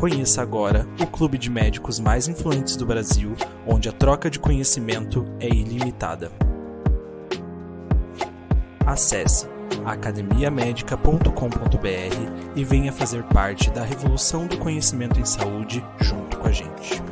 Conheça agora o clube de médicos mais influentes do Brasil, onde a troca de conhecimento é ilimitada. Acesse academiamedica.com.br e venha fazer parte da revolução do conhecimento em saúde junto com a gente.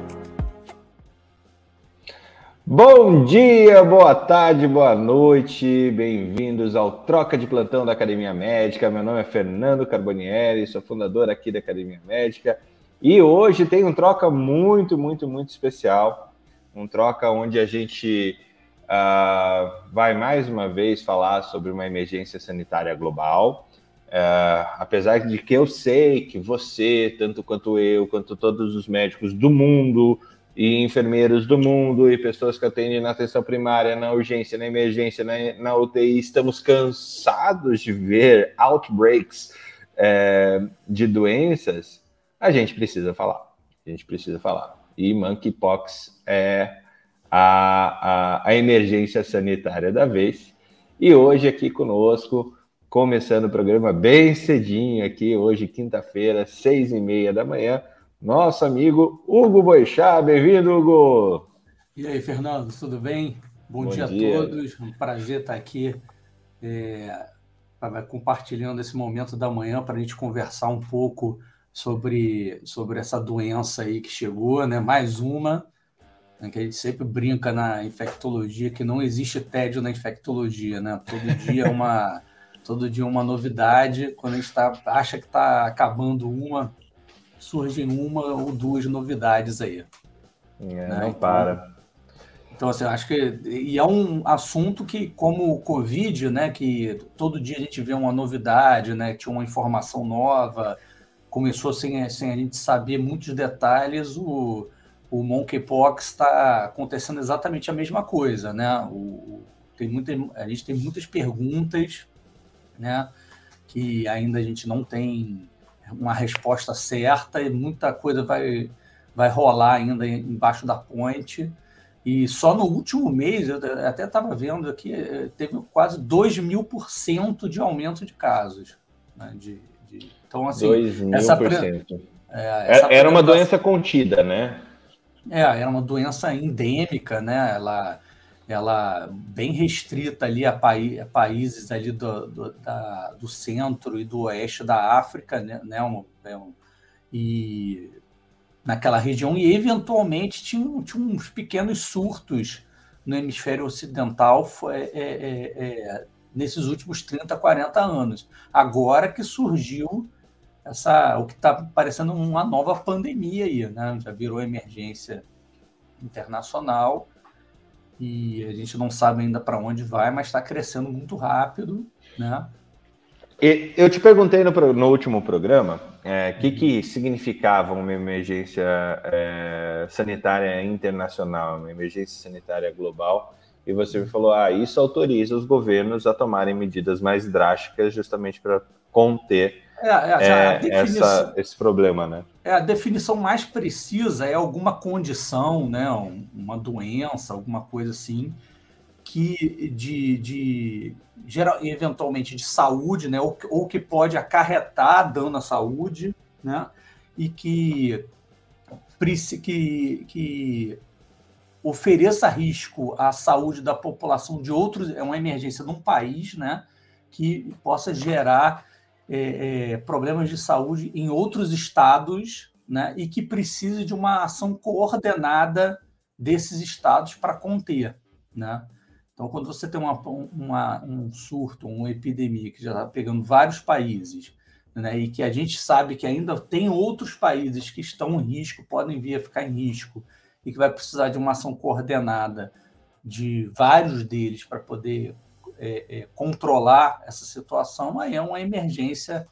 Bom dia, boa tarde, boa noite, bem-vindos ao Troca de Plantão da Academia Médica. Meu nome é Fernando Carbonieri, sou fundador aqui da Academia Médica e hoje tem um troca muito, muito, muito especial. Um troca onde a gente uh, vai mais uma vez falar sobre uma emergência sanitária global. Uh, apesar de que eu sei que você, tanto quanto eu, quanto todos os médicos do mundo, e enfermeiros do mundo, e pessoas que atendem na atenção primária, na urgência, na emergência, na, na UTI, estamos cansados de ver outbreaks é, de doenças a gente precisa falar. A gente precisa falar. E monkeypox é a, a, a emergência sanitária da vez. E hoje aqui conosco, começando o programa bem cedinho aqui, hoje quinta-feira, seis e meia da manhã, nosso amigo Hugo Boixá. Bem-vindo, Hugo! E aí, Fernando, tudo bem? Bom, Bom dia, dia, a todos. Um prazer estar aqui é, compartilhando esse momento da manhã para a gente conversar um pouco sobre, sobre essa doença aí que chegou, né? Mais uma, né? que a gente sempre brinca na infectologia que não existe tédio na infectologia, né? Todo dia é uma todo dia uma novidade. Quando a gente tá, acha que está acabando uma, surgem uma ou duas novidades aí. É, né? Não então, para. Então, assim, acho que. E é um assunto que, como o Covid, né? Que todo dia a gente vê uma novidade, né? Tinha uma informação nova, começou sem, sem a gente saber muitos detalhes, o, o Monkeypox está acontecendo exatamente a mesma coisa, né? O, tem muita, a gente tem muitas perguntas, né? Que ainda a gente não tem uma resposta certa e muita coisa vai, vai rolar ainda embaixo da ponte. E só no último mês, eu até estava vendo aqui, teve quase 2 mil por cento de aumento de casos né, de, de então, assim, 2 mil essa, por cento. É, essa era uma doença contida, né? É, era uma doença endêmica, né? Ela, ela bem restrita ali a, paí a países ali do, do, da, do centro e do oeste da África, né? né um, é um, e naquela região, e eventualmente tinha, tinha uns pequenos surtos no hemisfério ocidental foi, é, é, é, nesses últimos 30, 40 anos. Agora que surgiu essa o que está parecendo uma nova pandemia aí, né? Já virou emergência internacional e a gente não sabe ainda para onde vai, mas está crescendo muito rápido, né? E eu te perguntei no, no último programa o é, que, que significava uma emergência é, sanitária internacional, uma emergência sanitária global, e você me falou: ah, isso autoriza os governos a tomarem medidas mais drásticas justamente para conter é, é, é essa, esse problema, né? É, a definição mais precisa é alguma condição, né? Uma doença, alguma coisa assim, que de, de geral, eventualmente de saúde, né? Ou, ou que pode acarretar dano à saúde, né? E que, que, que ofereça risco à saúde da população de outros, é uma emergência num país, né? Que possa gerar é, é, problemas de saúde em outros estados né, e que precise de uma ação coordenada desses estados para conter, né? Então, quando você tem uma, uma, um surto, uma epidemia que já está pegando vários países, né, e que a gente sabe que ainda tem outros países que estão em risco, podem vir a ficar em risco, e que vai precisar de uma ação coordenada de vários deles para poder é, é, controlar essa situação, aí é uma emergência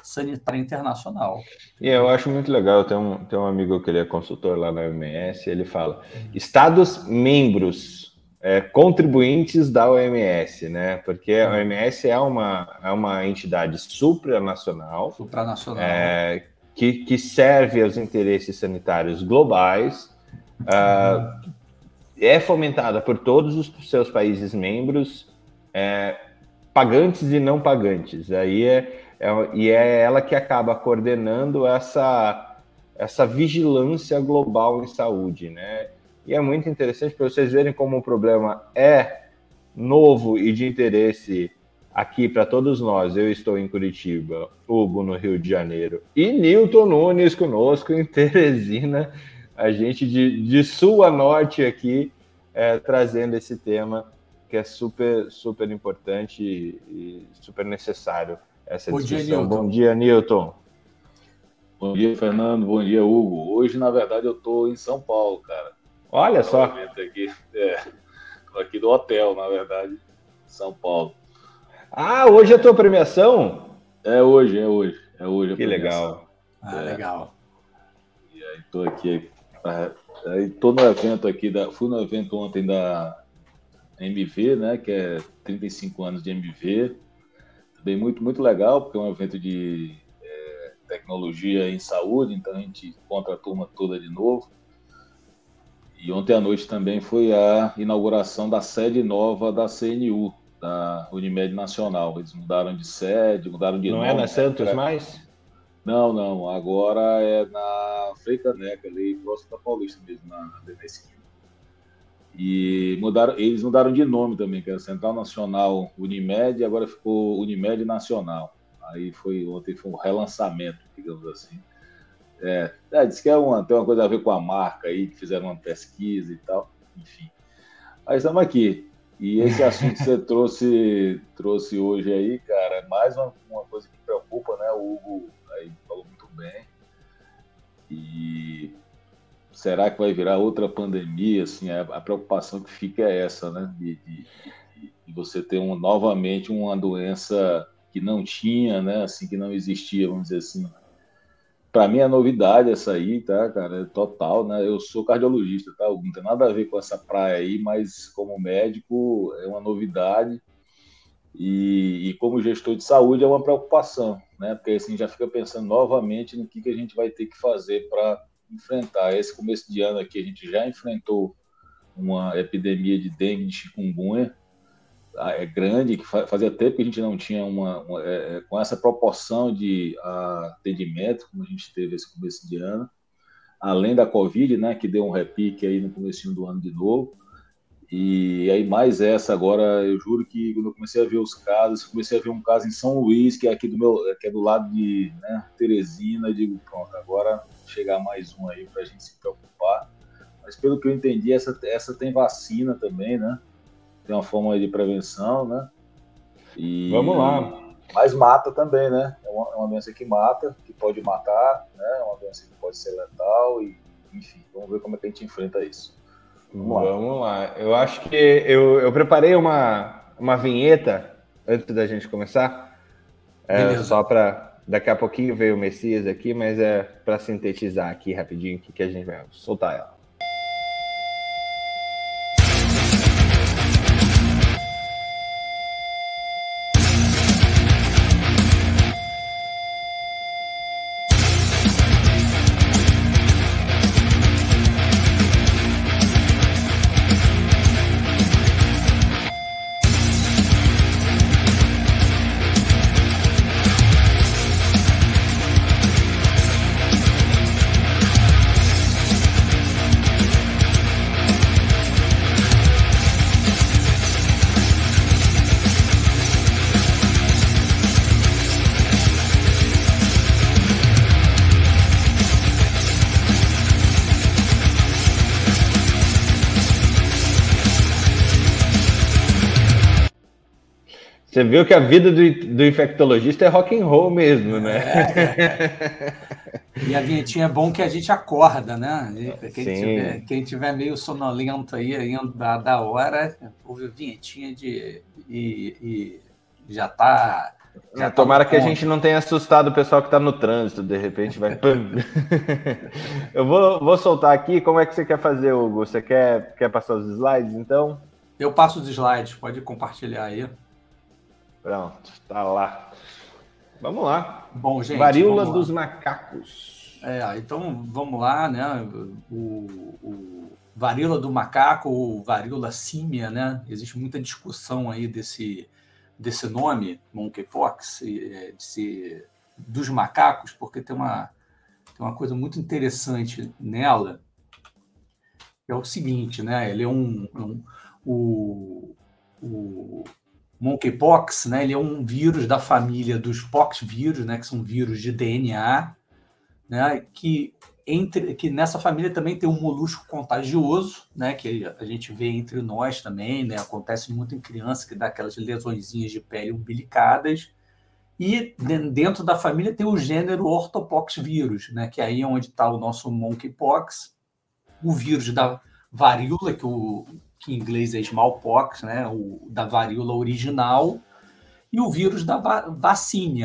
sanitária internacional. E eu acho muito legal, tem um, tem um amigo que ele é consultor lá na OMS, ele fala, Estados membros, é, contribuintes da OMS, né? Porque a OMS é uma, é uma entidade supranacional, supranacional. É, que, que serve aos interesses sanitários globais, uh, é fomentada por todos os seus países membros, é, pagantes e não pagantes. Aí é, é, e é ela que acaba coordenando essa, essa vigilância global em saúde, né? E é muito interessante para vocês verem como o problema é novo e de interesse aqui para todos nós. Eu estou em Curitiba, Hugo no Rio de Janeiro e Newton Nunes conosco em Teresina, a gente de, de sul a norte aqui é, trazendo esse tema que é super, super importante e, super necessário essa Bom discussão. Dia, Bom dia, Newton. Bom dia, Fernando. Bom dia, Hugo. Hoje, na verdade, eu estou em São Paulo, cara. Olha só. Aqui, é, aqui do hotel, na verdade, São Paulo. Ah, hoje é a tua premiação? É hoje, é hoje. É hoje que legal. Ah, é. legal. E aí, tô aqui. É, aí, tô no evento aqui, da, fui no evento ontem da MV, né, que é 35 anos de MV. Também muito, muito legal, porque é um evento de é, tecnologia em saúde, então a gente encontra a turma toda de novo. E ontem à noite também foi a inauguração da sede nova da CNU, da Unimed Nacional. Eles mudaram de sede, mudaram de Não nome. Não é na Santos é... mais? Não, não. Agora é na Freicaneca, ali próximo da Paulista mesmo, na, na esquina. E mudaram, eles mudaram de nome também, que era Central Nacional Unimed, agora ficou Unimed Nacional. Aí foi ontem foi um relançamento, digamos assim. É, é diz que é uma, tem uma coisa a ver com a marca aí, que fizeram uma pesquisa e tal, enfim. Aí estamos aqui. E esse assunto que você trouxe, trouxe hoje aí, cara, é mais uma, uma coisa que preocupa, né? O Hugo aí falou muito bem. E será que vai virar outra pandemia? Assim, a, preocupação que fica é essa, né? De, de, de, você ter um, novamente uma doença que não tinha, né? Assim, que não existia, vamos dizer assim. Para mim é novidade essa aí, tá, cara? É total, né? Eu sou cardiologista, tá? Não tem nada a ver com essa praia aí, mas como médico é uma novidade. E, e, como gestor de saúde é uma preocupação, né? Porque assim já fica pensando novamente no que, que a gente vai ter que fazer para enfrentar. Esse começo de ano aqui a gente já enfrentou uma epidemia de dengue, de chikungunya, ah, é grande, que fazia tempo que a gente não tinha uma, uma é, é, com essa proporção de atendimento como a gente teve esse começo de ano, além da Covid, né, que deu um repique aí no começo do ano de novo, e aí mais essa agora, eu juro que quando eu comecei a ver os casos, comecei a ver um caso em São Luís, que é aqui do meu, que é do lado de né, Teresina, digo, pronto, agora chegar mais um aí para a gente se preocupar. Mas pelo que eu entendi, essa, essa tem vacina também, né? Tem uma forma de prevenção, né? E, Vamos lá. Mas mata também, né? É uma, é uma doença que mata, que pode matar, né? É uma doença que pode ser letal e, enfim, vamos ver como é que a gente enfrenta isso. Vamos lá. Vamos lá. Eu acho que eu, eu preparei uma, uma vinheta antes da gente começar. É, só para. Daqui a pouquinho veio o Messias aqui, mas é para sintetizar aqui rapidinho o que, que a gente vai soltar ela. Você viu que a vida do, do infectologista é rock and roll mesmo, né? É. E a vinhetinha é bom que a gente acorda, né? Quem, tiver, quem tiver meio sonolento aí, aí da, hora, ouve a vinhetinha de, e, e já tá. Já é, Tomara tá que a gente não tenha assustado o pessoal que está no trânsito, de repente vai. Eu vou, vou soltar aqui. Como é que você quer fazer, Hugo? Você quer, quer passar os slides, então? Eu passo os slides, pode compartilhar aí. Pronto, tá lá. Vamos lá. Bom, gente. Varíola dos macacos. É, então vamos lá, né? O, o varíola do macaco ou varíola símia, né? Existe muita discussão aí desse, desse nome, monkeypox, é, de dos macacos, porque tem uma, tem uma coisa muito interessante nela, que é o seguinte, né? Ele é um, um o, o monkeypox, né? Ele é um vírus da família dos poxvírus, né? Que são vírus de DNA, né? Que entre que nessa família também tem um molusco contagioso, né? Que a gente vê entre nós também, né? Acontece muito em criança que dá aquelas lesõezinhas de pele umbilicadas. E dentro da família tem o gênero ortopoxvírus, né? Que aí é onde está o nosso monkeypox, o vírus da varíola que o que em inglês é smallpox, né, o, da varíola original, e o vírus da va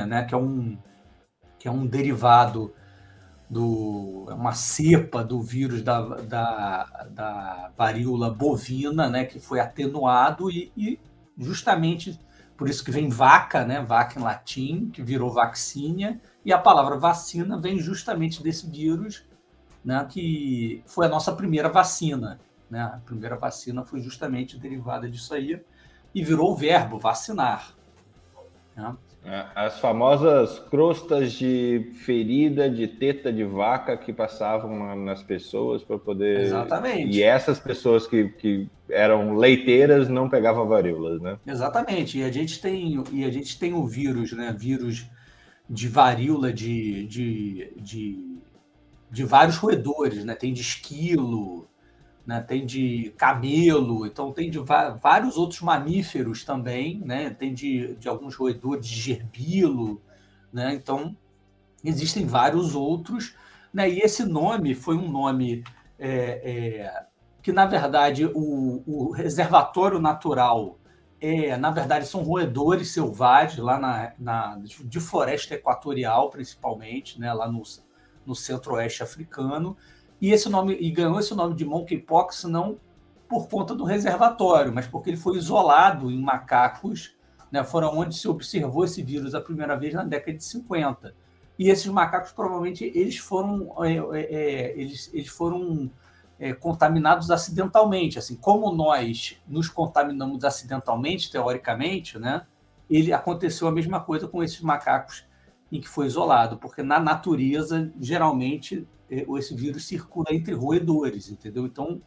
né, que é um, que é um derivado do é uma cepa do vírus da, da, da varíola bovina, né, que foi atenuado e, e, justamente por isso que vem vaca, né, vaca em latim, que virou vacínia, e a palavra vacina vem justamente desse vírus, né, que foi a nossa primeira vacina. Né? A primeira vacina foi justamente derivada disso aí e virou o verbo vacinar. Né? É, as famosas crostas de ferida de teta de vaca que passavam nas pessoas para poder. Exatamente. E essas pessoas que, que eram leiteiras não pegavam varíolas, né? Exatamente. E a gente tem, e a gente tem o vírus, né? Vírus de varíola de, de, de, de vários roedores, né? Tem de esquilo, né? tem de camelo, então tem de vários outros mamíferos também, né? tem de, de alguns roedores de gerbilo, né? então existem vários outros, né? e esse nome foi um nome é, é, que, na verdade, o, o, reservatório natural, é, na verdade, são roedores selvagens lá na, na de floresta equatorial, principalmente, né? lá no, no centro-oeste africano, e esse nome e ganhou esse nome de monkeypox não por conta do reservatório, mas porque ele foi isolado em macacos, né, foram onde se observou esse vírus a primeira vez na década de 50. E esses macacos provavelmente eles foram é, é, é, eles, eles foram é, contaminados acidentalmente, assim como nós nos contaminamos acidentalmente, teoricamente, né? Ele aconteceu a mesma coisa com esses macacos em que foi isolado, porque na natureza geralmente esse vírus circula entre roedores, entendeu? Então,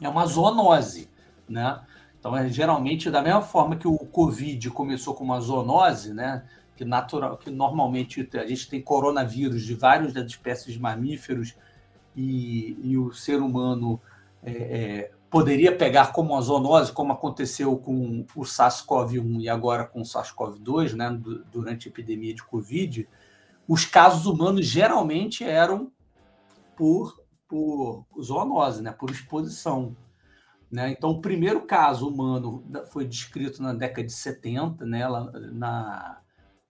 é uma zoonose, né? Então, é, geralmente, da mesma forma que o Covid começou com uma zoonose, né? Que, natural, que normalmente a gente tem coronavírus de várias das espécies de mamíferos e, e o ser humano é, é, poderia pegar como uma zoonose, como aconteceu com o SARS-CoV-1 e agora com o SARS-CoV-2, né? Durante a epidemia de Covid, os casos humanos geralmente eram por, por zoonose, né? por exposição. Né? Então, o primeiro caso humano foi descrito na década de 70, né? na,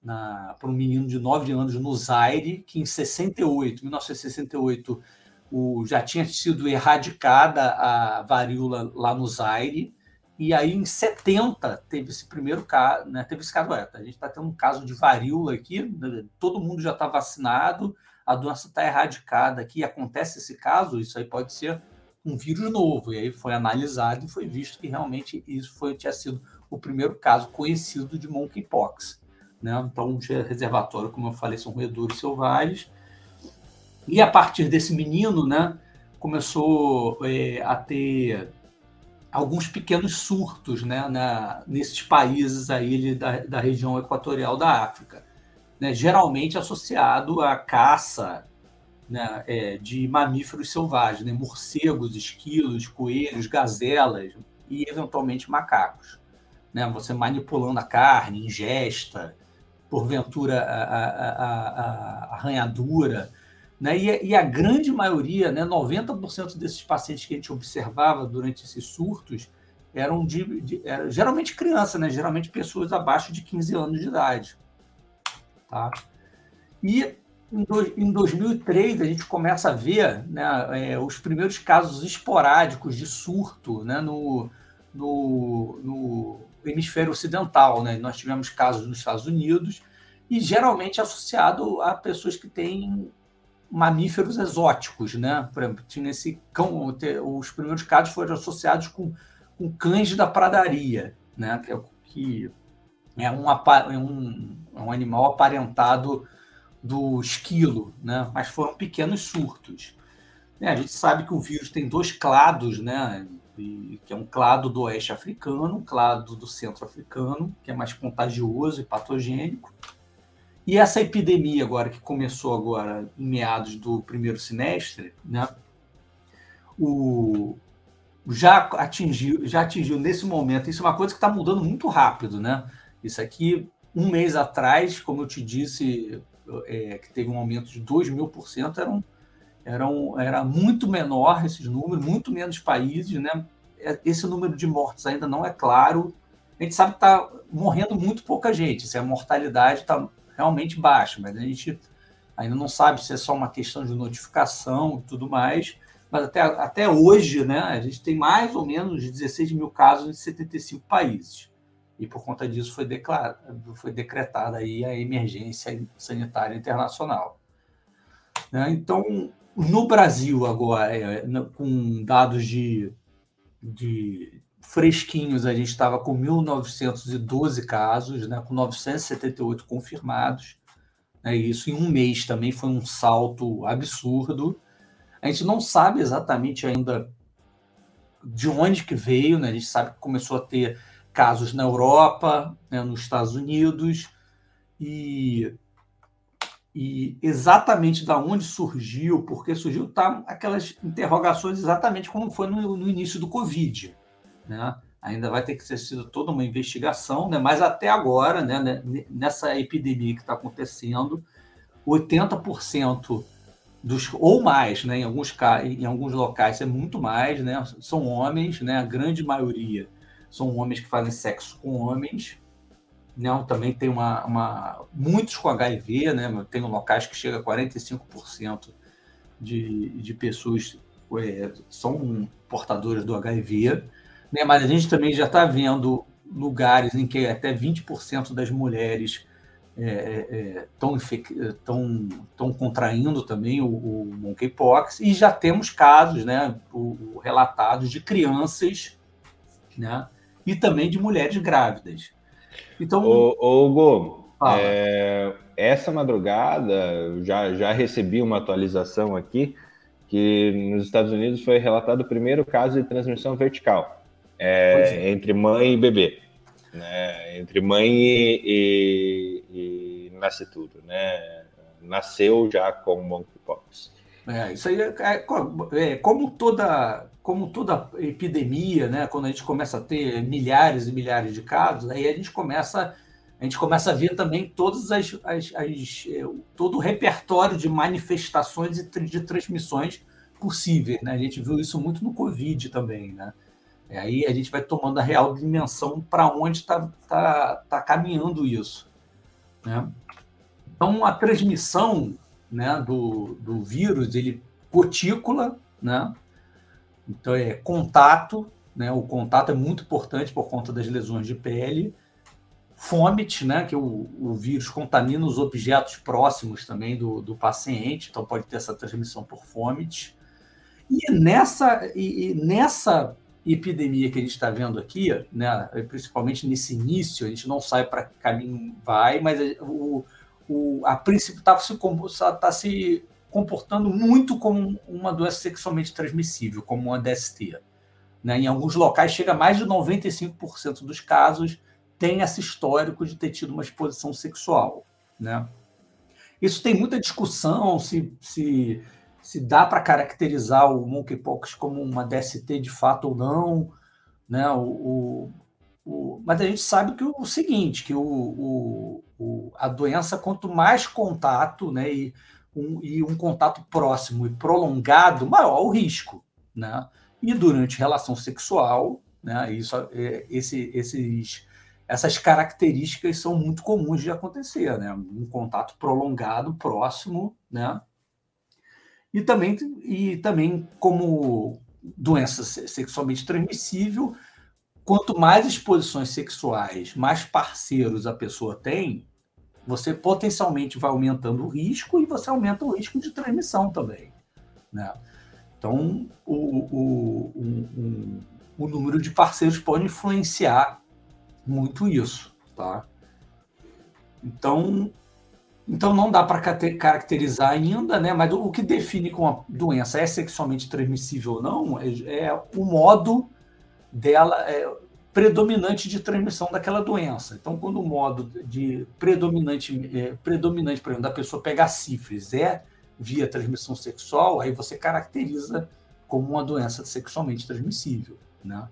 na, para um menino de 9 anos no Zaire, que em 68, 1968, o, já tinha sido erradicada a varíola lá no Zaire, e aí em 70 teve esse primeiro caso, né? teve esse caso, a gente está tendo um caso de varíola aqui, né? todo mundo já está vacinado, a doença está erradicada aqui, acontece esse caso, isso aí pode ser um vírus novo. E aí foi analisado e foi visto que realmente isso foi, tinha sido o primeiro caso conhecido de monkeypox. Né? Então, o reservatório, como eu falei, são roedores selvagens. E a partir desse menino, né, começou é, a ter alguns pequenos surtos né, na, nesses países aí da, da região equatorial da África né, geralmente associado à caça né, é, de mamíferos selvagens, né, morcegos, esquilos, coelhos, gazelas e eventualmente macacos. né? Você manipulando a carne, ingesta, porventura a, a, a, a arranhadura. Né? E, e, a grande maioria, né, 90% desses pacientes que a gente observava durante esses surtos, eram, de, de eram geralmente crianças, né? geralmente pessoas abaixo de 15 anos de idade. Tá? E em, do, em 2003 a gente começa a ver né, é, os primeiros casos esporádicos de surto né, no, no, no hemisfério ocidental. Né? Nós tivemos casos nos Estados Unidos e geralmente associado a pessoas que têm mamíferos exóticos, né? Por exemplo, tinha esse cão, os primeiros casos foram associados com, com cães da pradaria, né? Que é, que é, é um, é um animal aparentado do esquilo, né? Mas foram pequenos surtos. É, a gente sabe que o vírus tem dois clados, né? que é um clado do oeste africano, um clado do centro africano, que é mais contagioso e patogênico. E essa epidemia agora que começou agora em meados do primeiro semestre, né? O já atingiu, já atingiu nesse momento. Isso é uma coisa que está mudando muito rápido, né? Isso aqui um mês atrás, como eu te disse, é, que teve um aumento de 2 mil por cento, era um, era, muito menor esses números, muito menos países, né? É, esse número de mortes ainda não é claro. A gente sabe que está morrendo muito pouca gente, se a mortalidade está realmente baixa, mas a gente ainda não sabe se é só uma questão de notificação e tudo mais. Mas até, até hoje, né, a gente tem mais ou menos 16 mil casos em 75 países. E por conta disso foi, declarado, foi decretada aí a emergência sanitária internacional. Né? Então, no Brasil, agora, é, com dados de, de fresquinhos, a gente estava com 1.912 casos, né, com 978 confirmados. Né, isso em um mês também foi um salto absurdo. A gente não sabe exatamente ainda de onde que veio, né? a gente sabe que começou a ter casos na Europa, né, nos Estados Unidos, e e exatamente da onde surgiu, porque surgiu, tá aquelas interrogações exatamente como foi no, no, início do Covid. Né? Ainda vai ter que ser sido toda uma investigação, né? mas até agora, né, né nessa epidemia que está acontecendo, 80% dos, ou mais, né, em, alguns, em alguns locais é muito mais, né, são homens, né, a grande maioria são homens que fazem sexo com homens, não, também tem uma, uma, muitos com HIV, né? Tem locais que chega a 45% de, de pessoas é, são portadoras do HIV, né? Mas a gente também já está vendo lugares em que até 20% das mulheres estão é, é, contraindo também o, o monkeypox e já temos casos, né, o, o relatados de crianças, né, e também de mulheres grávidas. Então. Ô, ô Hugo, é, essa madrugada já, já recebi uma atualização aqui que nos Estados Unidos foi relatado o primeiro caso de transmissão vertical é, é. entre mãe e bebê. Né? Entre mãe e, e, e nascitudo, né? Nasceu já com monkeypox. É, isso aí é, é, é, como toda como toda epidemia, né, quando a gente começa a ter milhares e milhares de casos, aí a gente começa a gente começa a ver também todas as, as, as é, todo o repertório de manifestações e de transmissões possíveis, né? A gente viu isso muito no Covid também, né? E aí a gente vai tomando a real dimensão para onde está tá, tá caminhando isso, né? Então a transmissão, né, do, do vírus, ele gotícula, né? Então, é contato, né? O contato é muito importante por conta das lesões de pele. Fomit, né? Que o, o vírus contamina os objetos próximos também do, do paciente, então pode ter essa transmissão por fomit. E nessa, e, e nessa epidemia que a gente está vendo aqui, né, principalmente nesse início, a gente não sabe para que caminho vai, mas o, o, a princípio está se, tá se comportando muito como uma doença sexualmente transmissível, como uma DST. Né? Em alguns locais, chega mais de 95% dos casos tem esse histórico de ter tido uma exposição sexual. Né? Isso tem muita discussão se, se, se dá para caracterizar o monkeypox como uma DST de fato ou não. Né? O, o, o, mas a gente sabe que o, seguinte, que o, a doença, quanto mais contato, né, e um, e um contato próximo e prolongado, maior o risco, né? E durante relação sexual, né, isso, é, esse, esses, essas características são muito comuns de acontecer, né? Um contato prolongado, próximo, né? E também, e também como doença sexualmente transmissível, quanto mais exposições sexuais, mais parceiros a pessoa tem, você potencialmente vai aumentando o risco e você aumenta o risco de transmissão também. Né? Então, o, o, o, o, número de parceiros pode influenciar muito isso. Tá? Então, então não dá para caracterizar ainda, né? mas o que define como a doença é sexualmente transmissível ou não é, é o modo dela, é, predominante de transmissão daquela doença. Então, quando o modo de predominante, é, predominante, por exemplo, da pessoa pegar sífilis é via transmissão sexual, aí você caracteriza como uma doença sexualmente transmissível, né?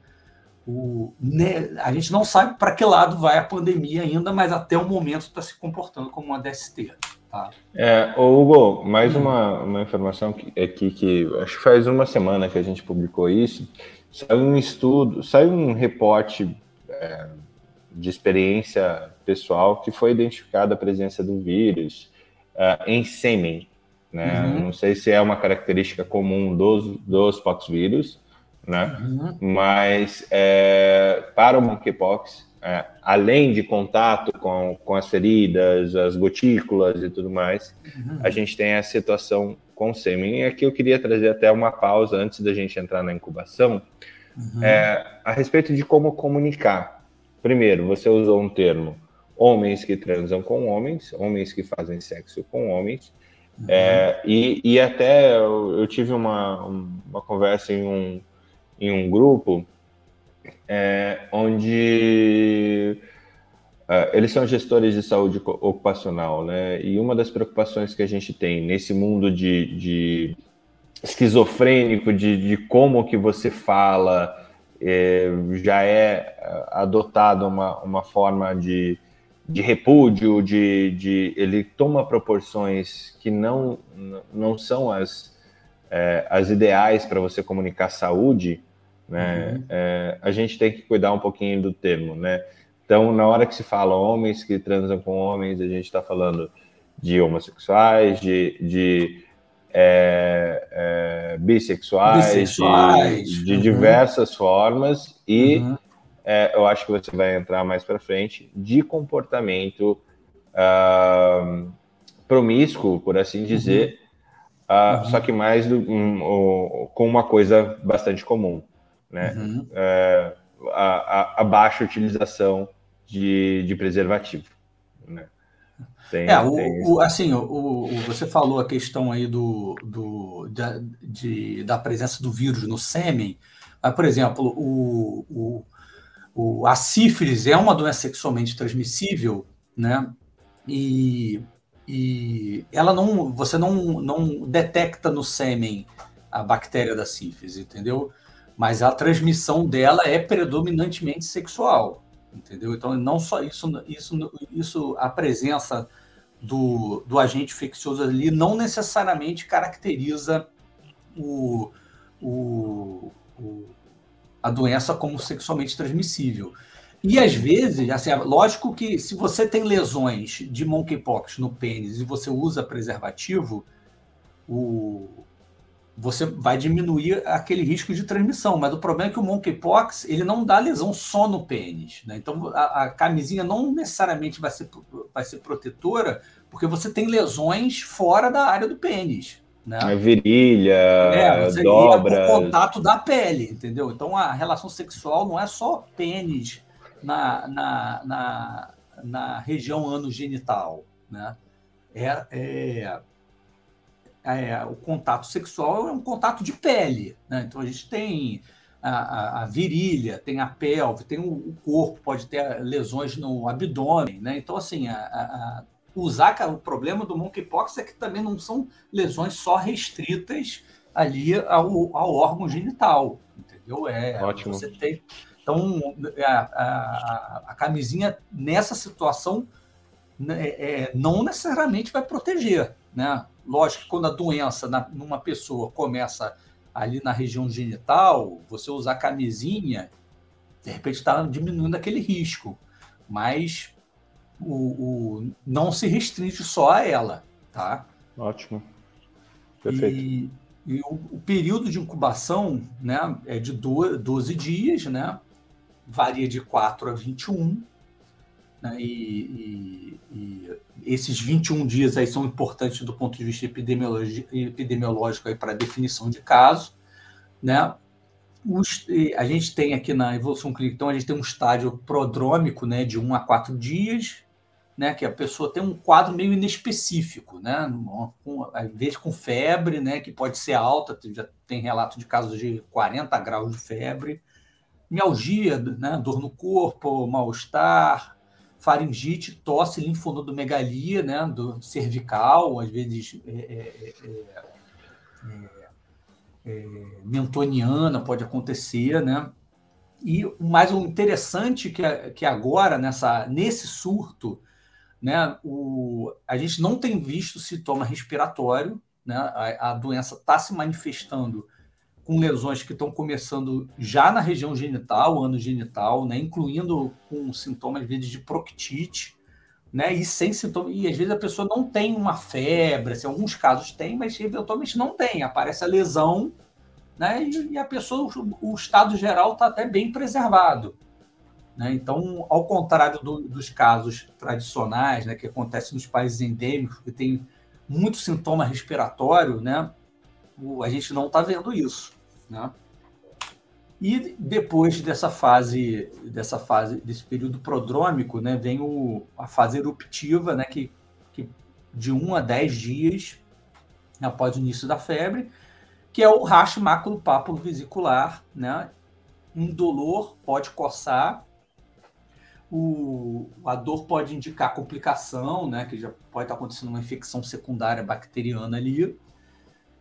O, né, a gente não sabe para que lado vai a pandemia ainda, mas até o momento está se comportando como uma DST. Tá? É, Hugo, mais hum. uma, uma informação aqui que acho que faz uma semana que a gente publicou isso, Saiu um estudo, saiu um reporte é, de experiência pessoal que foi identificada a presença do vírus uh, em sêmen. Né? Uhum. Não sei se é uma característica comum dos, dos poxvírus, né? Uhum. mas é, para o monkeypox, é, além de contato com, com as feridas, as gotículas e tudo mais, uhum. a gente tem a situação com sêmen. E aqui eu queria trazer até uma pausa antes da gente entrar na incubação, uhum. é, a respeito de como comunicar. Primeiro, você usou um termo homens que transam com homens, homens que fazem sexo com homens, uhum. é, e, e até eu, eu tive uma, uma conversa em um, em um grupo é, onde eles são gestores de saúde ocupacional, né? E uma das preocupações que a gente tem nesse mundo de, de esquizofrênico, de, de, como que você fala, é, já é ah, adotado uma, uma forma de, de repúdio, de, de ele toma proporções que não, não são as, é, as ideais para você comunicar saúde, né? Uhum. É, a gente tem que cuidar um pouquinho do termo, né? Então, na hora que se fala homens que transam com homens, a gente está falando de homossexuais, de, de é, é, bissexuais, bissexuais, de, de uhum. diversas formas, e uhum. é, eu acho que você vai entrar mais para frente, de comportamento uh, promíscuo, por assim dizer, uhum. Uh, só que mais do, um, um, com uma coisa bastante comum, né? É, a, a, a baixa utilização de, de preservativo. Né? Tem, é, o, o, assim, o, o, você falou a questão aí do, do, da, de, da presença do vírus no sêmen, mas, por exemplo, o, o, a sífilis é uma doença sexualmente transmissível, né? E, e ela não, você não, não detecta no sêmen a bactéria da sífilis, entendeu? Mas a transmissão dela é predominantemente sexual entendeu? Então, não só isso, isso, isso a presença do, do agente infeccioso ali não necessariamente caracteriza o, o, o, a doença como sexualmente transmissível. E às vezes, assim, lógico que se você tem lesões de monkeypox no pênis e você usa preservativo, o, você vai diminuir aquele risco de transmissão. Mas o problema é que o monkeypox ele não dá lesão só no pênis. Né? Então a, a, camisinha não necessariamente vai ser, vai ser protetora, porque você tem lesões fora da área do pênis. Né? A virilha, é, você dobra. o contato da pele, entendeu? Então a relação sexual não é só pênis na, na, na, na região anogenital. Né? É, é, é, o contato sexual é um contato de pele. Né? Então a gente tem a, a, a, virilha, tem a pelve, tem o, o, corpo, pode ter lesões no abdômen. Né? Então, assim, a, usar o problema do monkeypox é que também não são lesões só restritas ali ao, ao órgão genital. Entendeu? É, Ótimo. Você tem, Então, a, a, camisinha, nessa situação, né, é, não necessariamente vai proteger. Né? Lógico que quando a doença na, numa pessoa começa ali na região genital, você usar camisinha, de repente está diminuindo aquele risco. Mas o, o, não se restringe só a ela. Tá? Ótimo. Perfeito. E, e o, o, período de incubação né, é de 12 dias, né? varia de 4 a 21. Né, e, e, e, esses 21 dias aí são importantes do ponto de vista epidemiológico, para a definição de caso. Né? Os, a gente tem aqui na evolução clínica, então a gente tem um estágio prodrômico né, de 1 a 4 dias, né, que a pessoa tem um quadro meio inespecífico, né, com, às vezes com febre, né, que pode ser alta, já tem relato de casos de 40 graus de febre, mialgia, né, dor no corpo, mal-estar, faringite, tosse, linfonodomegalia, né, do cervical, às vezes é, é, é, é, mentoniana pode acontecer, né, e mais o interessante que, que agora nessa nesse surto né? O, a gente não tem visto sintoma respiratório, né? a, a doença está se manifestando com lesões que estão começando já na região genital, ano genital, né? incluindo com sintomas, vezes, de proctite, né? e sem sintomas. E às vezes a pessoa não tem uma febre, assim, alguns casos tem, mas eventualmente não tem. Aparece a lesão né? e, e a pessoa, o, o estado geral está até bem preservado. Né? Então, ao contrário do, dos casos tradicionais, né, que acontecem nos países endêmicos, que tem muito sintoma respiratório, né, a gente não está vendo isso. Né? E depois dessa fase, dessa fase, desse período prodrômico, né, vem o, a fase eruptiva, né, que, que de 1 a 10 dias após o início da febre, que é o racho máculo-pápulo vesicular, né? Indolor, pode coçar, o, a dor pode indicar complicação, né, que já pode estar acontecendo uma infecção secundária bacteriana ali.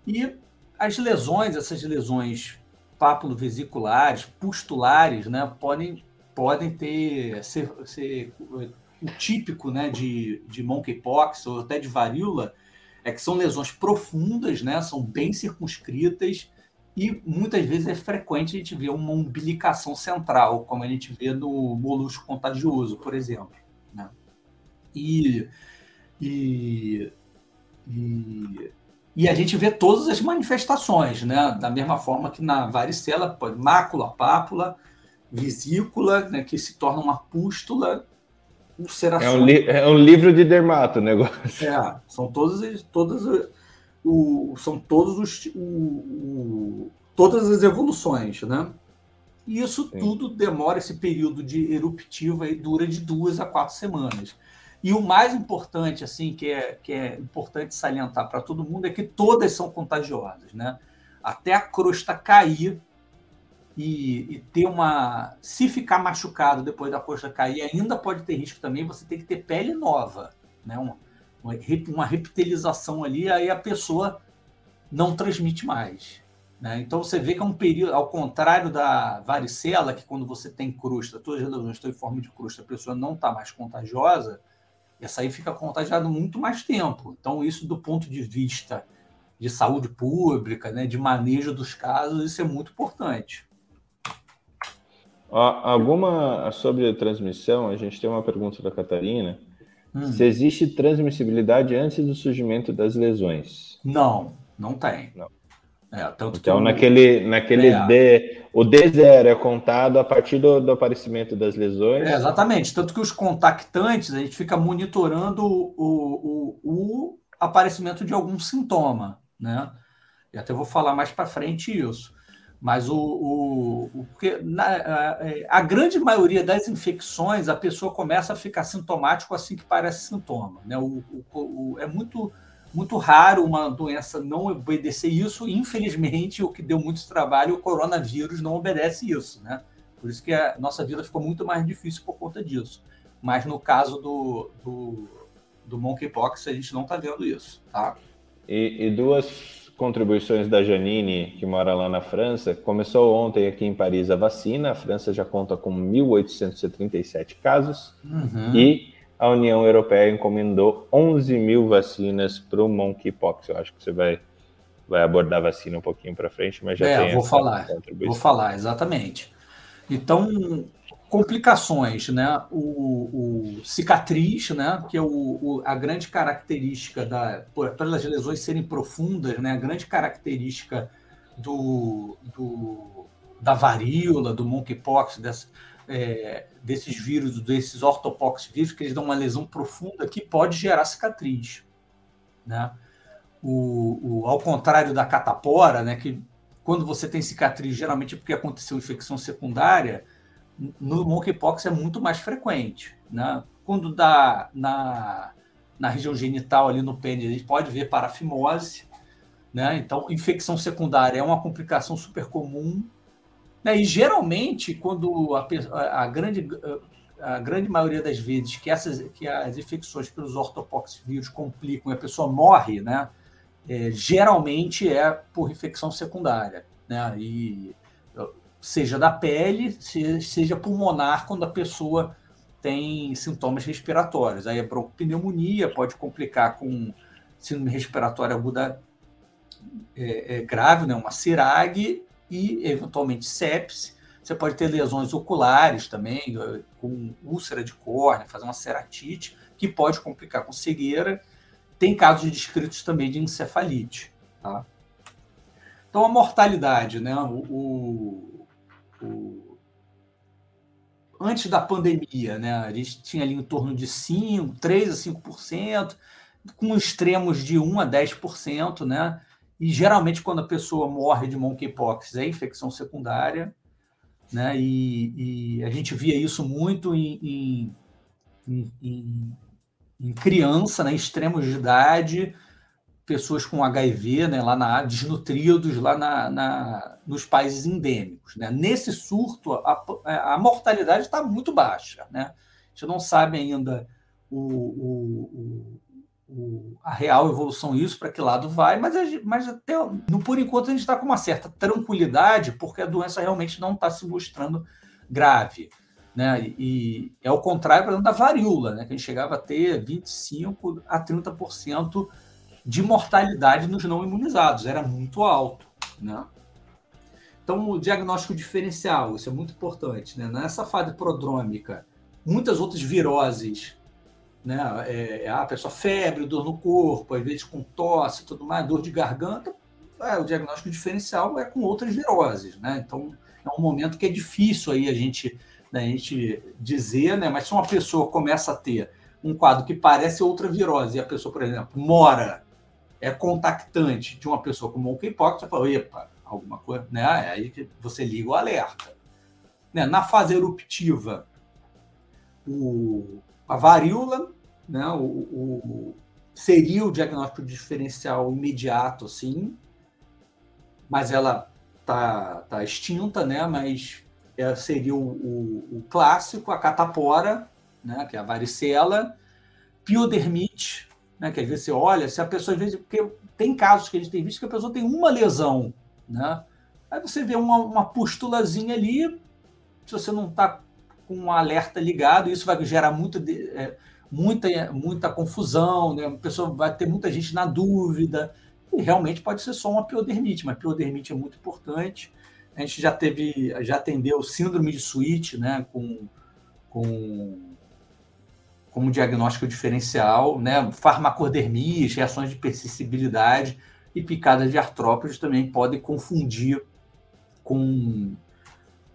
E as lesões, essas lesões papulo-vesiculares, pustulares, né, podem, podem ter ser, ser o típico né, de, de monkeypox ou até de varíola, é que são lesões profundas, né, são bem circunscritas, e muitas vezes é frequente a gente ver uma umbilicação central, como a gente vê no molusco contagioso, por exemplo. Né? E, e, e, e, a gente vê todas as manifestações, né? da mesma forma que na varicela, mácula, pápula, vesícula, né? que se torna uma pústula, ulceração. É um, é um livro de dermato o negócio. É, são todas, todas o, são todos os, o, o, todas as evoluções, né? E isso Sim. tudo demora, esse período de eruptivo aí dura de duas a quatro semanas. E o mais importante, assim, que é, que é importante salientar para todo mundo, é que todas são contagiosas, né? Até a crosta cair e, e, ter uma. Se ficar machucado depois da crosta cair, ainda pode ter risco também, você tem que ter pele nova, né? Uma, uma reptilização ali, aí a pessoa não transmite mais. Né? Então você vê que é um período, ao contrário da varicela, que quando você tem crosta, todas as lesões estão em forma de crosta, a pessoa não está mais contagiosa, essa aí fica contagiada muito mais tempo. Então, isso do ponto de vista de saúde pública, né, de manejo dos casos, isso é muito importante. Alguma sobre a transmissão? A gente tem uma pergunta da Catarina. Hum. Se existe transmissibilidade antes do surgimento das lesões? Não, não tem. Não. É, então, naquele, naquele é. D, o D0 é contado a partir do, do aparecimento das lesões? É, exatamente. Tanto que os contactantes, a gente fica monitorando o, o, o aparecimento de algum sintoma, né? E até vou falar mais para frente isso. Mas o, o, o na, a, a, grande maioria das infecções a pessoa começa a ficar sintomático assim que parece sintoma. Né? O, o, é muito, muito raro uma doença não obedecer isso. infelizmente, o que deu muito trabalho, o coronavírus não obedece isso. Né? Por isso que a nossa vida ficou muito mais difícil por conta disso. Mas no caso do, do, do monkeypox, a gente não está vendo isso. Tá? E, e duas contribuições da Janine, que mora lá na França. Começou ontem aqui em Paris a vacina. A França já conta com 1.837 casos. Uhum. E a União Europeia encomendou 11 mil vacinas para o monkeypox. Eu acho que você vai, vai abordar a vacina um pouquinho para frente, mas já é, tem vou falar. Vou falar, exatamente. Então, complicações, né? O, o, cicatriz, né? Que é o, o, a grande característica da pelas lesões serem profundas, né? A grande característica do, do da varíola, do monkeypox, dessa, é, desses vírus, desses ortopox vírus, que eles dão uma lesão profunda que pode gerar cicatriz, né? O, o, ao contrário da catapora, né? Que quando você tem cicatriz, geralmente é porque aconteceu infecção secundária no monkeypox é muito mais frequente. Né? Quando dá na, na região genital, ali no pênis, a gente pode ver parafimose. Né? Então, infecção secundária é uma complicação super comum. Né? E geralmente, quando a, a, grande, a grande maioria das vezes que, essas, que as infecções pelos ortopox vírus complicam e a pessoa morre, né? É, geralmente é por infecção secundária. Né? E seja da pele, seja pulmonar, quando a pessoa tem sintomas respiratórios. Aí a broncopneumonia pode complicar com síndrome respiratória aguda é, é, grave, né, uma CIRAG, e eventualmente sepse. Você pode ter lesões oculares também, com úlcera de córnea, fazer uma ceratite, que pode complicar com cegueira. Tem casos descritos também de encefalite. Tá? Então, a mortalidade, né? o, o... antes da pandemia, né? A gente tinha ali em torno de 5, 3 a 5%, com extremos de 1 a 10%, né? E geralmente quando a pessoa morre de monkeypox é infecção secundária, né? E, e a gente via isso muito em, em, em, em criança, né? Extremos de idade, pessoas com HIV, né, lá na desnutridos lá na, na, nos países endêmicos. Né? Nesse surto, a, a mortalidade está muito baixa. Né? A gente não sabe ainda o, o, o, a real evolução isso, para que lado vai, mas, mas até no, por enquanto a gente está com uma certa tranquilidade, porque a doença realmente não está se mostrando grave. Né? E, é o contrário, por exemplo, da varíola, né? que a gente chegava a ter 25% a 30% de mortalidade nos não imunizados, era muito alto. Né? Então, o diagnóstico diferencial, isso é muito importante. Né? Nessa fase prodrômica, muitas outras viroses, né? É, é, a pessoa febre, dor no corpo, às vezes com tosse, tudo mais, dor de garganta, é, o diagnóstico diferencial é com outras viroses. Né? Então, é um momento que é difícil aí a gente, né, a gente dizer, né? mas se uma pessoa começa a ter um quadro que parece outra virose, e a pessoa, por exemplo, mora é contactante de uma pessoa com monkeypox, você fala, epa, alguma coisa, né? É aí que você liga o alerta. Né? Na fase eruptiva, o, a varíola, né? O, o, seria o diagnóstico diferencial imediato, sim, mas ela tá, tá extinta, né? Mas é, seria o, o, o, clássico, a catapora, né? Que é a varicela, piodermite, né? Que às vezes você olha, se a pessoa, às vezes, porque tem casos que a gente tem visto que a pessoa tem uma lesão, né? Aí você vê uma, uma pustulazinha ali, se você não está com um alerta ligado, isso vai gerar muita, é, muita, muita confusão, né? A pessoa vai ter muita gente na dúvida, e realmente pode ser só uma piodermite, mas piodermite é muito importante. A gente já teve, já atendeu síndrome de suíte, né? Com, com como diagnóstico diferencial, né? farmacodermias, reações de persistibilidade e picadas de artrópodes também podem confundir com,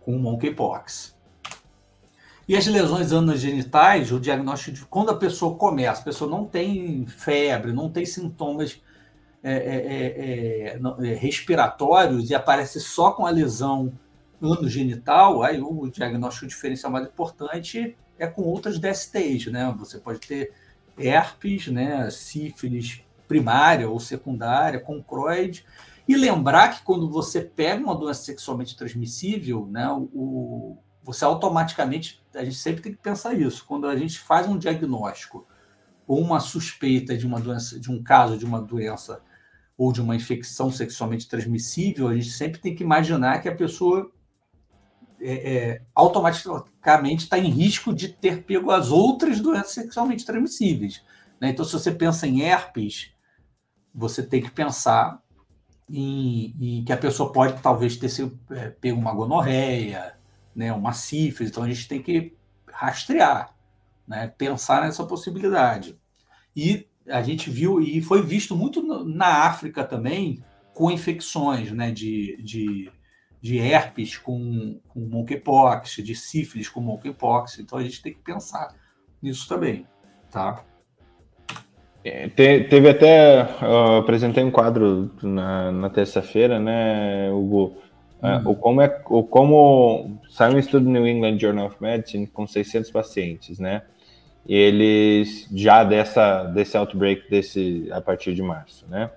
com monkeypox. E as lesões anogenitais, o diagnóstico de quando a pessoa começa, a pessoa não tem febre, não tem sintomas é, é, é, é respiratórios e aparece só com a lesão anogenital, aí o diagnóstico diferencial mais importante é com outras DSTs, né? Você pode ter herpes, né, sífilis primária ou secundária, concroide, e lembrar que quando você pega uma doença sexualmente transmissível, né, o, você automaticamente, a gente sempre tem que pensar isso, quando a gente faz um diagnóstico ou uma suspeita de uma doença, de um caso de uma doença ou de uma infecção sexualmente transmissível, a gente sempre tem que imaginar que a pessoa é, é, automaticamente está em risco de ter pego as outras doenças sexualmente transmissíveis. Né? Então, se você pensa em herpes, você tem que pensar em, em que a pessoa pode talvez ter sido, é, pego uma gonorreia, né, uma sífilis. Então, a gente tem que rastrear, né, pensar nessa possibilidade. E a gente viu, e foi visto muito na África também, com infecções né, de, de, de herpes com, com monkeypox, de sífilis com monkeypox. Então a gente tem que pensar nisso também, tá? É, te, teve até, apresentei um quadro na, na terça-feira, né, Hugo? Hum. o como é, o como saiu um estudo no New England Journal of Medicine com 600 pacientes, né? eles já dessa desse outbreak desse a partir de março, né?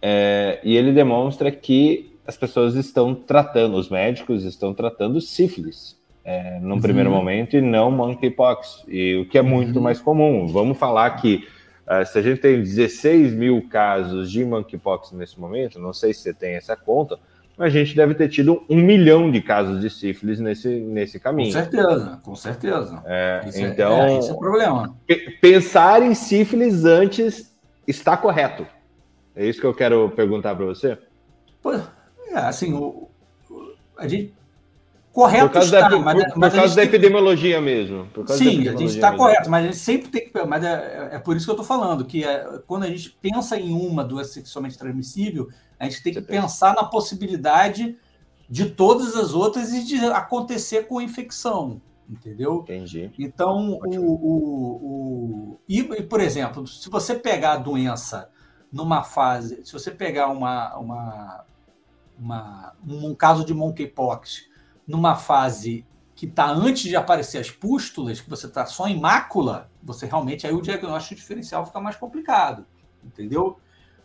É, e ele demonstra que as pessoas estão tratando, os médicos estão tratando sífilis é, num uhum. primeiro momento e não monkeypox, e o que é muito uhum. mais comum. Vamos falar que uh, se a gente tem 16 mil casos de monkeypox nesse momento, não sei se você tem essa conta, a gente deve ter tido um milhão de casos de sífilis nesse, nesse caminho. Com certeza, com certeza. É, é, então, é, esse é o problema. Pensar em sífilis antes está correto. É isso que eu quero perguntar para você. Pô, é, assim, o, a gente correto por causa está, da, mas, por, mas por causa da epidemiologia tem... mesmo. Sim, a gente está correto, mas a gente sempre tem que. Mas é, é por isso que eu estou falando, que é, quando a gente pensa em uma doença sexualmente transmissível, a gente tem que pensar na possibilidade de todas as outras e de acontecer com infecção, entendeu? Entendi. Então, o, o, o e, por exemplo, se você pegar a doença numa fase, se você pegar uma, uma, uma um caso de monkeypox numa fase que está antes de aparecer as pústulas, que você está só em mácula, você realmente aí o diagnóstico diferencial fica mais complicado, entendeu?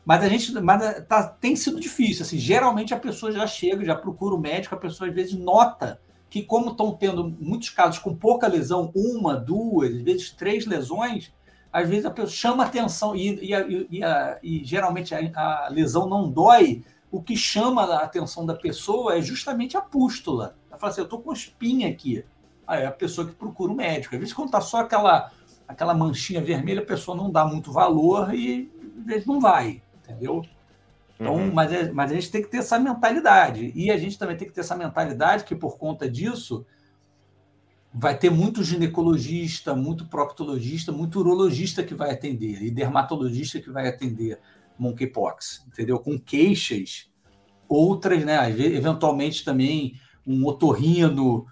Mas a gente mas tá, tem sido difícil. Assim, geralmente a pessoa já chega, já procura o médico, a pessoa às vezes nota que, como estão tendo muitos casos com pouca lesão, uma, duas, às vezes três lesões, às vezes a pessoa chama atenção e, e, e, a, e geralmente a, a, lesão não dói. O que chama a atenção da pessoa é justamente a pústula. Ela fala assim: eu estou com espinha aqui. Aí é a pessoa que procura o médico. Às vezes, quando está só aquela, aquela manchinha vermelha, a pessoa não dá muito valor e às vezes não vai entendeu? Então, uhum. mas, é, mas a gente tem que ter essa mentalidade. E a gente também tem que ter essa mentalidade que, por conta disso, vai ter muito ginecologista, muito proctologista, muito urologista que vai atender, e dermatologista que vai atender monkeypox, entendeu? Com queixas, outras, né? Eventualmente também um otorrino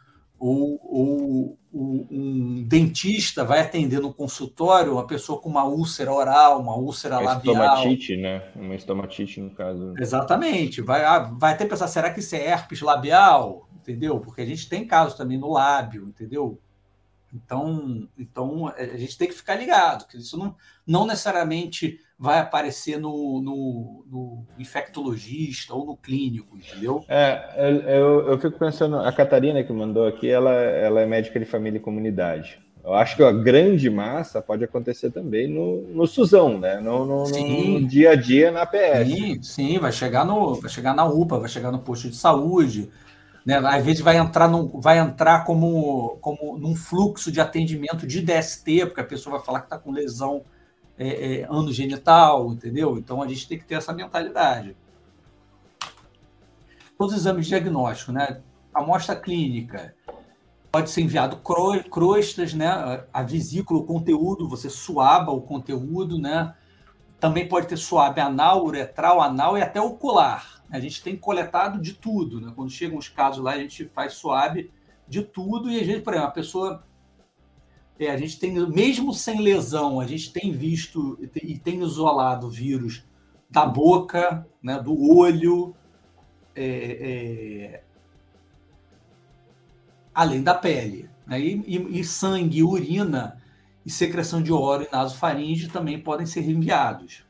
ou, ou um dentista vai atender no consultório uma pessoa com uma úlcera oral, uma úlcera uma labial. Estomatite, né? Uma estomatite, no caso. Exatamente. Vai, ah, vai até pensar, será que isso é herpes labial? Entendeu? Porque a gente tem casos também no lábio, entendeu? Então, então a gente tem que ficar ligado, que isso não, não necessariamente vai aparecer no, no, no, infectologista ou no clínico, entendeu? É, eu, eu fico pensando, a Catarina que mandou aqui, ela, ela é médica de família e comunidade. Eu acho que a grande massa pode acontecer também no, no SUSão, né? No, no, no, dia a dia na PS. Sim, sim, vai chegar no, vai chegar na UPA, vai chegar no posto de saúde, né? Às vezes vai entrar, num, vai entrar como, como num fluxo de atendimento de DST, porque a pessoa vai falar que está com lesão é, é, ano genital, entendeu? Então a gente tem que ter essa mentalidade. Todos os exames diagnósticos, né? Amostra clínica pode ser enviado crostas, né? A vesícula, o conteúdo, você suaba o conteúdo, né? Também pode ter suave anal, uretral, anal e até ocular. A gente tem coletado de tudo, né? Quando chegam os casos lá, a gente faz suave de tudo e às vezes, por exemplo, a pessoa é, a gente tem, mesmo sem lesão, a gente tem visto e tem isolado vírus da boca, né, do olho, é, é, além da pele. Né, e, e, sangue, urina e secreção de óleo e nasofaringe também podem ser enviados.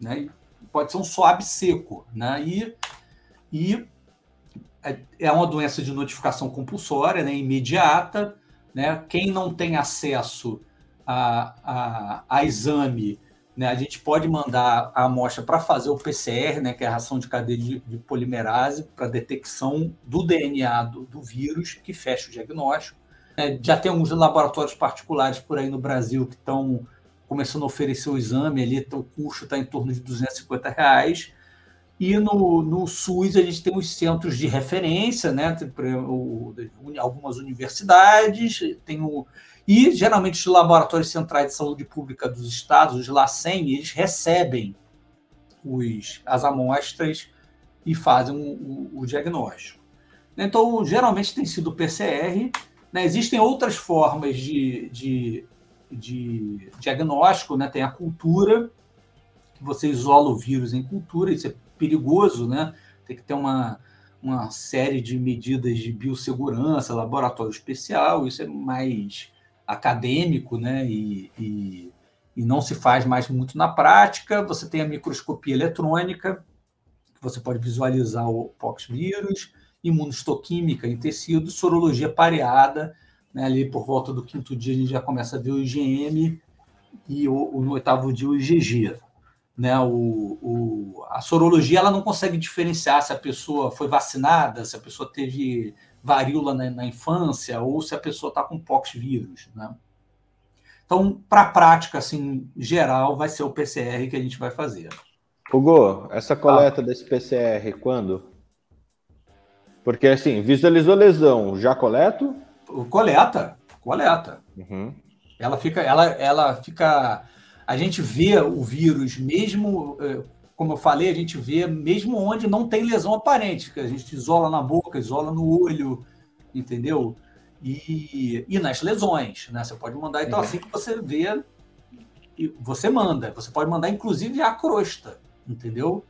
Né, pode ser um swab seco. Né, e, e é, é uma doença de notificação compulsória, né, imediata, né? Quem não tem acesso a, a, a exame né, a gente pode mandar a amostra para fazer o PCR, né, que é a ração de cadeia de, de polimerase, para detecção do DNA do, do, vírus, que fecha o diagnóstico. É, já tem alguns laboratórios particulares por aí no Brasil que estão começando a oferecer o exame, ali então, o custo está em torno de 250 reais. E no, no SUS a gente tem os centros de referência, né? Tem, o, algumas universidades, tem o, e, geralmente, os laboratórios centrais de saúde pública dos estados, os LACEN, eles recebem os, as amostras e fazem o, o, diagnóstico. Então, geralmente tem sido PCR. Né? Existem outras formas de, de, de diagnóstico, né? tem a cultura, que você isola o vírus em cultura, isso é perigoso, né? tem que ter uma, uma série de medidas de biossegurança, laboratório especial, isso é mais acadêmico, né? E, e, e, não se faz mais muito na prática. Você tem a microscopia eletrônica, que você pode visualizar o poxvírus, imunohistoquímica em tecido, sorologia pareada, né? ali por volta do quinto dia a gente já começa a ver o IgM e o, no oitavo dia o IgG. Né, o, o, a sorologia ela não consegue diferenciar se a pessoa foi vacinada, se a pessoa teve varíola na, na infância ou se a pessoa está com pox vírus, né? Então, para a prática assim, geral, vai ser o PCR que a gente vai fazer. Hugo, essa coleta ah. desse PCR, quando? Porque, assim, visualizou lesão, já coleto? Coleta, coleta. Uhum. Ela fica, ela, ela fica... A gente vê o vírus mesmo eh, como eu falei, a gente vê mesmo onde não tem lesão aparente, que a gente isola na boca, isola no olho, entendeu? E, e nas lesões, né? Você pode mandar, então, assim que você vê, você manda. Você pode mandar, inclusive, a crosta, entendeu?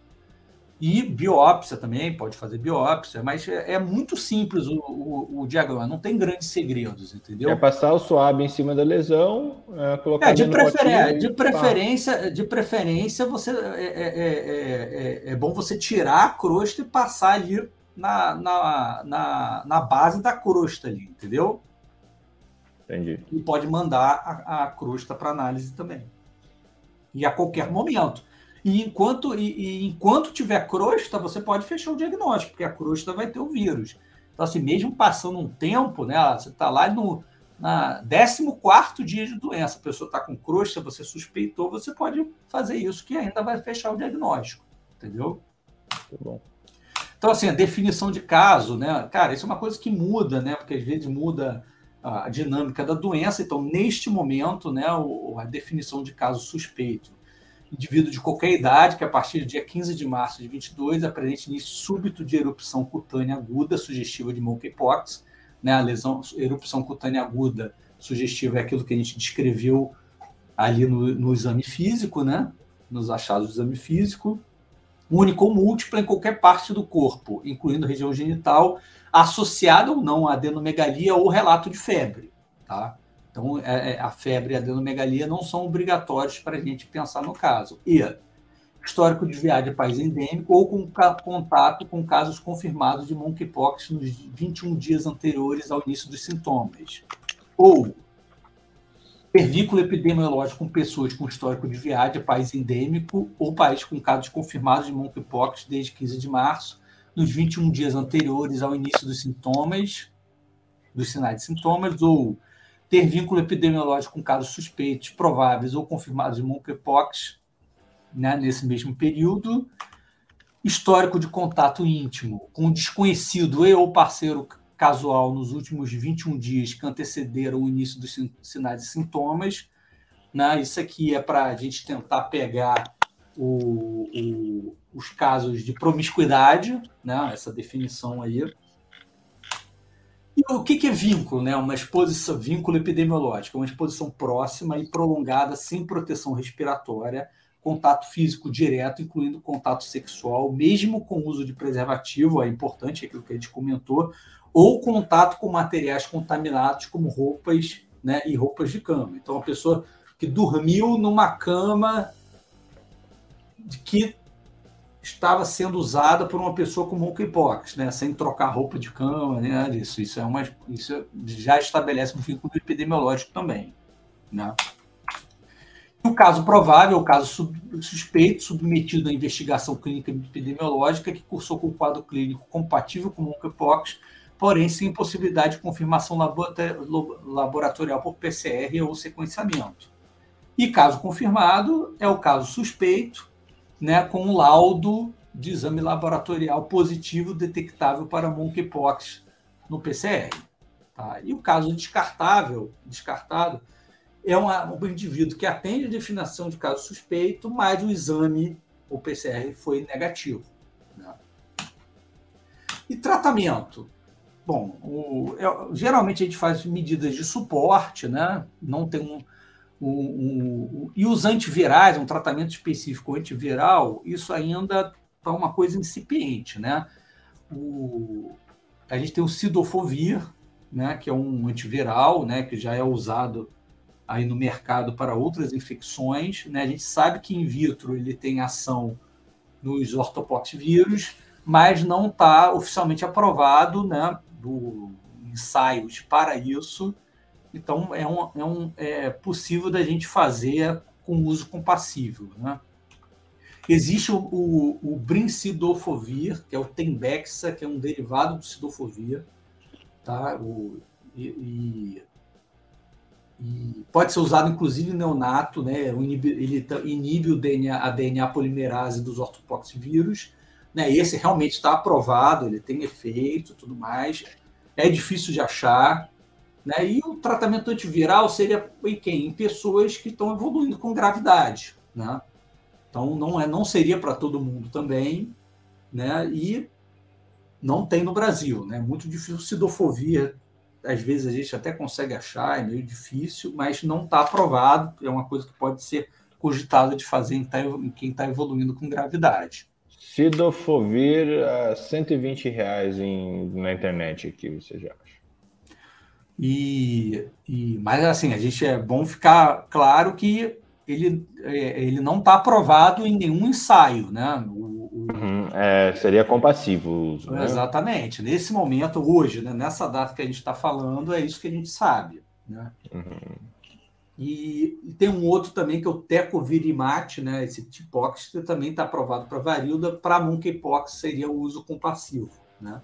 E biópsia também, pode fazer biópsia, mas é, é muito simples o, o, o, diagrama, não tem grandes segredos, entendeu? É passar o suave em cima da lesão, é, colocar é, de, prefer... de preferência, de preferência você é, é, é, bom você tirar a crosta e passar ali na, na, na, na base da crosta ali, entendeu? Entendi. E pode mandar a, a crosta para análise também. E a qualquer momento. E enquanto, e, e, enquanto tiver crosta, você pode fechar o diagnóstico, porque a crosta vai ter o vírus. Então, assim, mesmo passando um tempo, né? Você está lá no na 14 dia de doença, a pessoa está com crosta, você suspeitou, você pode fazer isso, que ainda vai fechar o diagnóstico. Entendeu? Muito bom. Então, assim, a definição de caso, né? Cara, isso é uma coisa que muda, né? Porque às vezes muda a dinâmica da doença. Então, neste momento, né, a definição de caso suspeito indivíduo de qualquer idade que a partir do dia 15 de março de 22 apresente início súbito de erupção cutânea aguda sugestiva de monkeypox, né? A lesão, erupção cutânea aguda sugestiva é aquilo que a gente descreveu ali no, no exame físico, né? Nos achados do exame físico, única ou múltipla em qualquer parte do corpo, incluindo região genital, associada ou não a adenomegalia ou relato de febre, tá? Então, é, é, a febre e a adenomegalia não são obrigatórios para a gente pensar no caso. E histórico de viagem a país endêmico ou com contato com casos confirmados de monkeypox nos 21 dias anteriores ao início dos sintomas. Ou ter vínculo epidemiológico com pessoas com histórico de viagem a país endêmico ou país com casos confirmados de monkeypox desde 15 de março, nos 21 dias anteriores ao início dos sintomas, dos sinais de sintomas, ou ter vínculo epidemiológico com casos suspeitos, prováveis ou confirmados de monkeypox né, nesse mesmo período, histórico de contato íntimo com desconhecido e ou parceiro casual nos últimos 21 dias que antecederam o início dos sinais e sintomas. Né? Isso aqui é para a gente tentar pegar o, o, os casos de promiscuidade, né? essa definição aí. O que, é vínculo? Né? Uma exposição, vínculo epidemiológico, uma exposição próxima e prolongada, sem proteção respiratória, contato físico direto, incluindo contato sexual, mesmo com uso de preservativo, é importante aquilo que a gente comentou, ou contato com materiais contaminados, como roupas né, e roupas de cama. Então, a pessoa que dormiu numa cama que estava sendo usada por uma pessoa com monkeypox, né, sem trocar roupa de cama, né, disso. Isso é uma, isso já estabelece um vínculo epidemiológico também, né? O caso provável, o caso suspeito, submetido à investigação clínica epidemiológica, que cursou com quadro clínico compatível com monkeypox, porém sem possibilidade de confirmação laboratorial por PCR ou sequenciamento. E caso confirmado, é o caso suspeito, né, com laudo de exame laboratorial positivo detectável para monkeypox no PCR. Tá? E o caso descartável, descartado, é uma, um indivíduo que atende a definição de caso suspeito, mas o exame, o PCR, foi negativo. Né? E tratamento? Bom, o, é, geralmente a gente faz medidas de suporte, né? não tem um, e os antivirais, um tratamento específico antiviral, isso ainda é uma coisa incipiente. Né? A gente tem o Sidofovir, né, que é um antiviral, né, que já é usado aí no mercado para outras infecções. Né? A gente sabe que in vitro ele tem ação nos ortopoxvírus, mas não está oficialmente aprovado né, do ensaios para isso. Então, é, um, é, um, é possível da gente fazer com uso compassível. Né? Existe o, o, o brincidofovir, que é o Tembexa, que é um derivado do cidofovir, tá? O, e, e, e, pode ser usado inclusive neonato, né? Ele inibe o DNA, a DNA polimerase dos ortopoxvírus, né? Esse realmente está aprovado, ele tem efeito, tudo mais. É difícil de achar, né? E o tratamento antiviral seria em quem? Em pessoas que estão evoluindo com gravidade, né? Então não é, não seria para todo mundo também, né? E não tem no Brasil, né? Muito difícil sidofobia. Às vezes a gente até consegue achar, é meio difícil, mas não está aprovado. É uma coisa que pode ser cogitada de fazer em, tá, quem está evoluindo com gravidade. Sidofovir a 120 reais em, na internet aqui, você já. E, e, mas assim, a gente é bom ficar claro que ele, é, ele não está aprovado em nenhum ensaio, né? O, o... Uhum, é, seria compassivo. Né? Exatamente. Nesse momento, hoje, né, nessa data que a gente está falando, é isso que a gente sabe. Né? Uhum. E, e, tem um outro também, que é o Tecovirimat, né? esse Tipox, que também está aprovado para varíola, para monkeypox seria o uso compassivo. Né?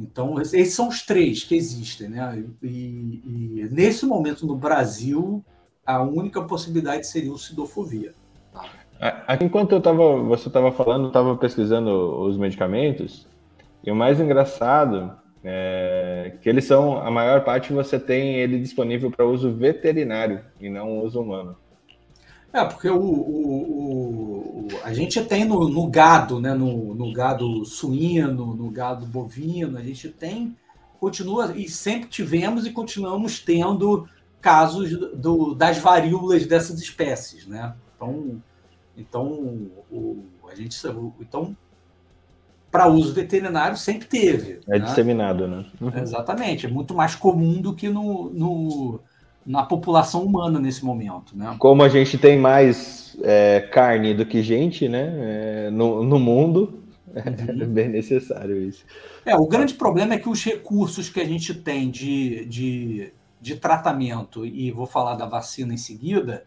Então, esses são os três que existem. Né? E, e nesse momento, no Brasil, a única possibilidade seria o sidofovia. Enquanto eu tava, você estava falando, estava pesquisando os medicamentos, e o mais engraçado é que eles são, a maior parte você tem ele disponível para uso veterinário e não uso humano. É, porque o, o, o, a gente tem no, no gado, né, no, no, gado suíno, no gado bovino, a gente tem, continua, e sempre tivemos e continuamos tendo casos do, das varíolas dessas espécies, né? Então, então o, a gente, então para uso veterinário sempre teve. É né? disseminado, né? Uhum. Exatamente, é muito mais comum do que no, no, na população humana nesse momento, né? Como a gente tem mais é, carne do que gente, né? É, no, no mundo, é uhum. bem necessário isso. É, o grande problema é que os recursos que a gente tem de, de de tratamento, e vou falar da vacina em seguida,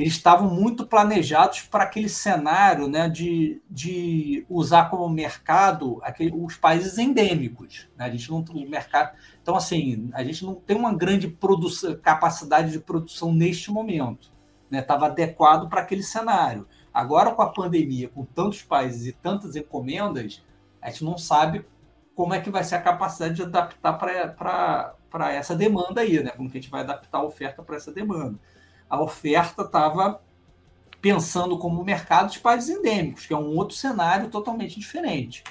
eles estavam muito planejados para aquele cenário né, de, de usar como mercado aquele, os países endêmicos. Né? A gente não o mercado. Então, assim, a gente não tem uma grande produção, capacidade de produção neste momento. Estava né? adequado para aquele cenário. Agora, com a pandemia, com tantos países e tantas encomendas, a gente não sabe como é que vai ser a capacidade de adaptar para para essa demanda aí, né? Como que a gente vai adaptar a oferta para essa demanda. A oferta estava pensando como mercado de países endêmicos, que é um outro cenário totalmente diferente.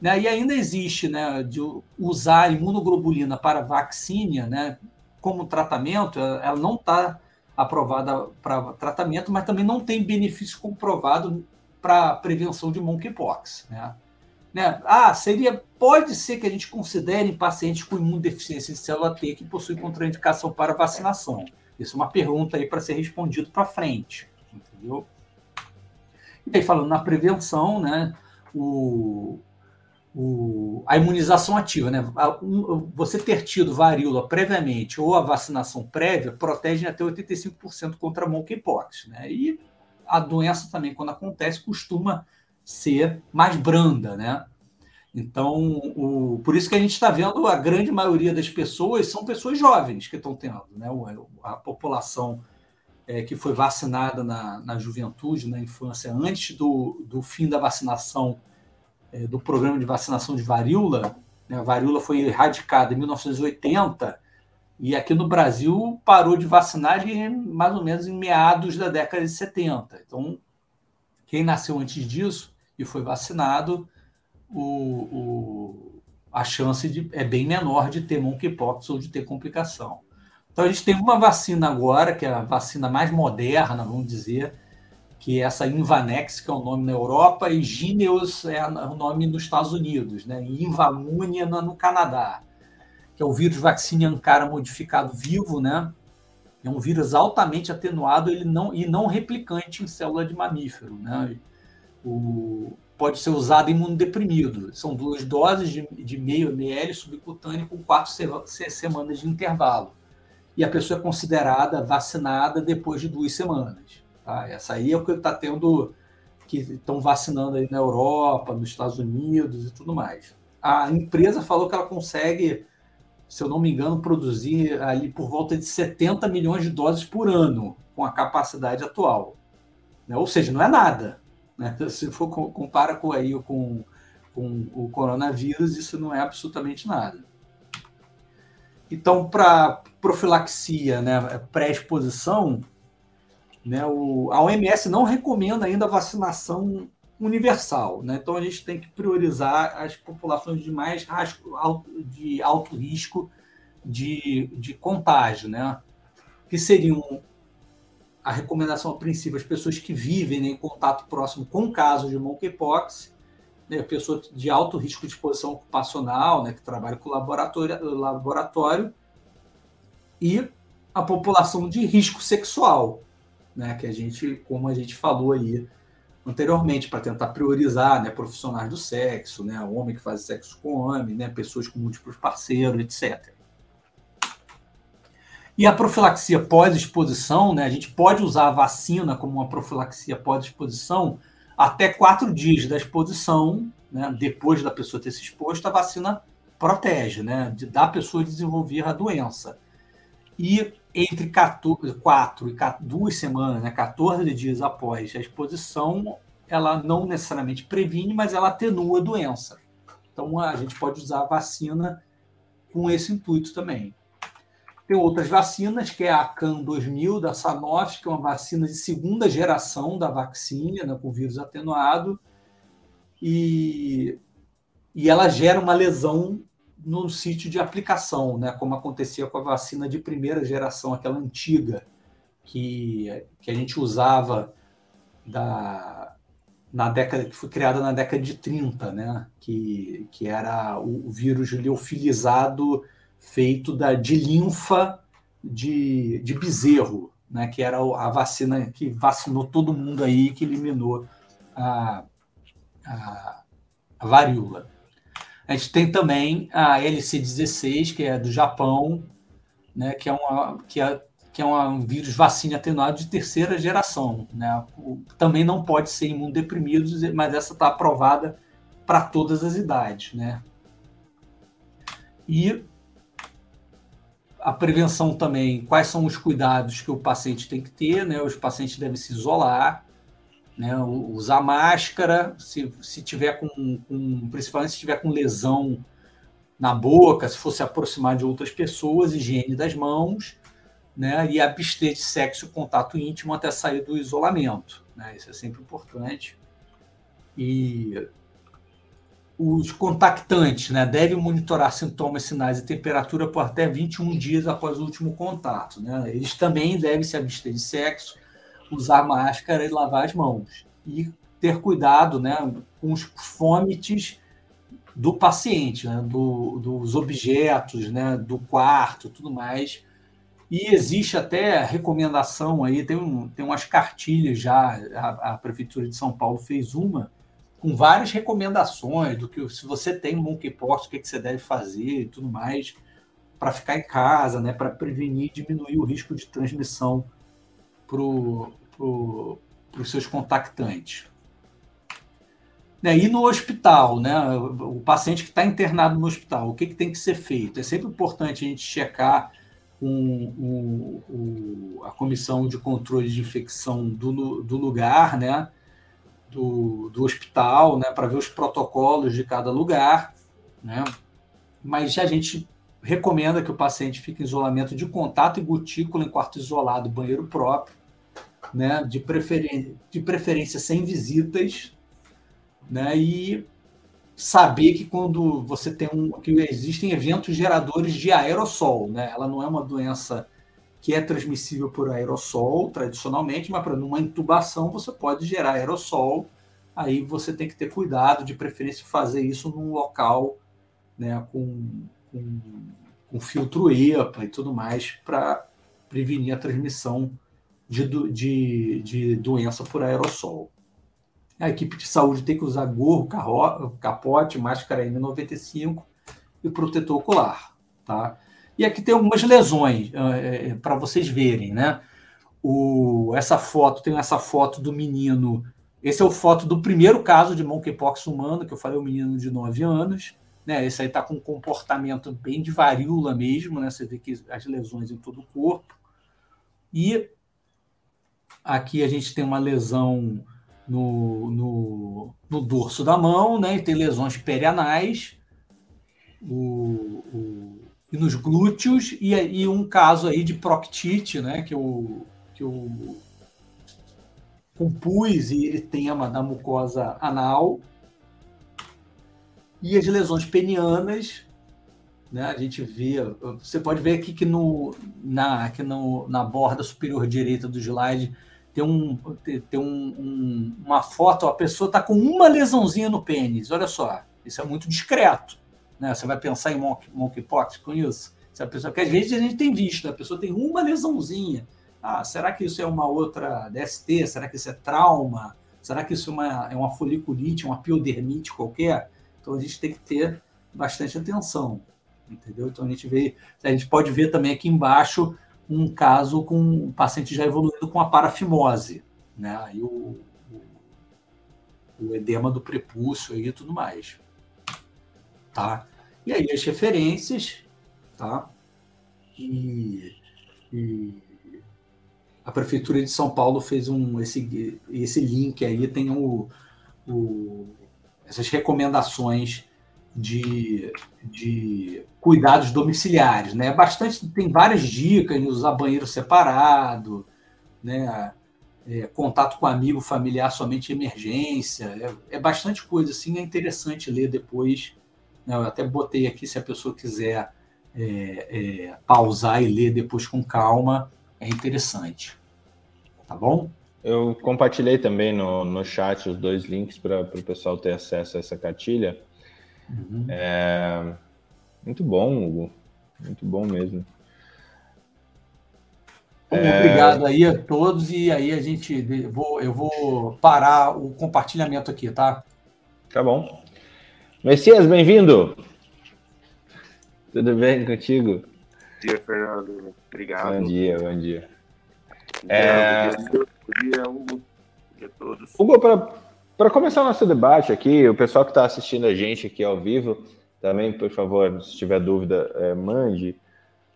Né? E ainda existe né, de usar imunoglobulina para vacina né, como tratamento, ela não está aprovada para tratamento, mas também não tem benefício comprovado para prevenção de monkeypox. Né? Né? Ah, seria, pode ser que a gente considere pacientes com imunodeficiência de célula T que possuem contraindicação para vacinação. Isso é uma pergunta aí para ser respondido para frente, entendeu? E aí, falando na prevenção, né, o, o, a imunização ativa, né? Você ter tido varíola previamente ou a vacinação prévia protege até 85% contra a monkeypox, né? E a doença também, quando acontece, costuma ser mais branda, né? Então, o, por isso que a gente está vendo a grande maioria das pessoas são pessoas jovens que estão tendo, né? A população é, que foi vacinada na, na juventude, na infância, antes do, do fim da vacinação é, do programa de vacinação de varíola. Né? A varíola foi erradicada em 1980 e aqui no Brasil parou de vacinar mais ou menos em meados da década de 70. Então, quem nasceu antes disso e foi vacinado, o, o, a chance de, é bem menor de ter monkeypox ou de ter complicação. Então, a gente tem uma vacina agora, que é a vacina mais moderna, vamos dizer, que é essa Invanex, que é o nome na Europa, e Gineos é o nome nos Estados Unidos, né? e Invamune no Canadá, que é o vírus vaccine Ankara modificado vivo, né? É um vírus altamente atenuado ele não, e não replicante em célula de mamífero. Né? O, pode ser usado imunodeprimido. São duas doses de, de meio ml subcutâneo com quatro se, semanas de intervalo. E a pessoa é considerada vacinada depois de duas semanas. Tá? Essa aí é o que está tendo, que estão vacinando aí na Europa, nos Estados Unidos e tudo mais. A empresa falou que ela consegue, se eu não me engano, produzir ali por volta de 70 milhões de doses por ano com a capacidade atual. Né? Ou seja, não é nada. Né? Se for compara com aí com, com o coronavírus, isso não é absolutamente nada. Então, para profilaxia, né, pré-exposição, né? O, a OMS não recomenda ainda a vacinação universal, né? então a gente tem que priorizar as populações de mais alto, de alto risco de, de contágio, né? que seriam a recomendação a princípio as pessoas que vivem né, em contato próximo com casos de monkeypox, né, pessoas de alto risco de exposição ocupacional, né, que trabalham com laboratório, laboratório, e a população de risco sexual, né, que a gente, como a gente falou aí anteriormente, para tentar priorizar né, profissionais do sexo, né, homem que faz sexo com homem, né, pessoas com múltiplos parceiros, etc. E a profilaxia pós-exposição, né, a gente pode usar a vacina como uma profilaxia pós-exposição até quatro dias da exposição, né, depois da pessoa ter se exposto, a vacina protege, né, de, da pessoa desenvolver a doença. E entre 14, 4 e 2 semanas, né, 14 dias após a exposição, ela não necessariamente previne, mas ela atenua a doença. Então, a gente pode usar a vacina com esse intuito também. Tem outras vacinas, que é a CAN 2000 da Sanofi, que é uma vacina de segunda geração da vacina, né, com vírus atenuado, e, e ela gera uma lesão no sítio de aplicação, né, como acontecia com a vacina de primeira geração, aquela antiga, que, que a gente usava da, na década que foi criada na década de 30, né, que, que era o, o vírus liofilizado feito da, de linfa de, de bezerro, né, que era a vacina que vacinou todo mundo aí, que eliminou a, a, a varíola. A gente tem também a LC16, que é do Japão, né, que é, uma, que é, que é um vírus vacina atenuado de terceira geração. Né? O, também não pode ser imunodeprimido, mas essa está aprovada para todas as idades. Né? E a prevenção também, quais são os cuidados que o paciente tem que ter, né? Os pacientes devem se isolar, né? Usar máscara, se, se tiver com, com, principalmente se tiver com lesão na boca, se for se aproximar de outras pessoas, higiene das mãos, né? E abster de sexo contato íntimo até sair do isolamento, né? Isso é sempre importante. E os contactantes né, devem monitorar sintomas, sinais e temperatura por até 21 dias após o último contato. Né? Eles também devem se abster de sexo, usar máscara e lavar as mãos. E ter cuidado né, com os fômites do paciente, né, do, dos objetos, né, do quarto, tudo mais. E existe até recomendação aí, tem, um, tem umas cartilhas já, a, a Prefeitura de São Paulo fez uma, com várias recomendações do que se você tem monkeypox, o que, que você deve fazer e tudo mais para ficar em casa, né, para prevenir e diminuir o risco de transmissão para pro, os seus contactantes. Né, e no hospital, né, o paciente que está internado no hospital, o que, que tem que ser feito? É sempre importante a gente checar com, a comissão de controle de infecção do, do lugar, né, do, do hospital, né, para ver os protocolos de cada lugar, né? Mas a gente recomenda que o paciente fique em isolamento de contato e gotícula em quarto isolado, banheiro próprio, né? De preferência, de preferência sem visitas, né? E saber que quando você tem um que existem eventos geradores de aerossol, né? Ela não é uma doença que é transmissível por aerossol tradicionalmente, mas para numa intubação você pode gerar aerossol. Aí você tem que ter cuidado, de preferência fazer isso num local né, com, com, com filtro EPA e tudo mais para prevenir a transmissão de, de, de doença por aerossol. A equipe de saúde tem que usar gorro, carro, capote, máscara N95 e protetor ocular. Tá? E aqui tem algumas lesões é, é para vocês verem, né? O, essa foto, tem essa foto do menino. Esse é o foto do primeiro caso de monkeypox humano, que eu falei, o um menino de 9 anos. Né? Esse aí está com um comportamento bem de varíola mesmo, né? Você vê que as lesões em todo o corpo. E aqui a gente tem uma lesão no, no, no dorso da mão, né? E tem lesões perianais. O, o, e nos glúteos, e, e um caso aí de proctite, né, que eu, que eu compus e eritema da mucosa anal, e as lesões penianas, né, a gente vê, você pode ver aqui que, no, na, aqui no, na borda superior direita do slide tem, um, tem um, um, uma foto, a pessoa está com uma lesãozinha no pênis, olha só, isso é muito discreto. Né? Você vai pensar em monkey, monkeypox com isso? Se a pessoa, porque às vezes a gente tem visto, a pessoa tem uma lesãozinha. Ah, será que isso é uma outra DST? Será que isso é trauma? Será que isso é uma, é uma foliculite, uma piodermite qualquer? Então a gente tem que ter bastante atenção, entendeu? Então a gente vê, a gente pode ver também aqui embaixo um caso com um paciente já evoluindo com a parafimose, né? Aí o, o, o edema do prepúcio e tudo mais, tá? E aí as referências, tá? E, e a prefeitura de São Paulo fez um esse esse link aí tem o, o essas recomendações de, de cuidados domiciliares, né? Bastante tem várias dicas, de usar banheiro separado, né? É, contato com amigo familiar somente emergência, é, é bastante coisa assim, é interessante ler depois né? Eu até botei aqui se a pessoa quiser é, é, pausar e ler depois com calma, é interessante. Tá bom? Eu compartilhei também no, no chat os dois links para o pessoal ter acesso a essa cartilha. Uhum. É, muito bom, Hugo. Muito bom mesmo. É... Obrigado aí a todos e aí a gente vou, eu vou parar o compartilhamento aqui, tá? Tá bom. Messias, bem-vindo. Tudo bem contigo? Bom dia, Fernando. Obrigado. Bom dia, bom dia. É... Bom dia, Hugo. Bom dia a todos. Hugo, para começar o nosso debate aqui, o pessoal que está assistindo a gente aqui ao vivo, também, por favor, se tiver dúvida, é, mande.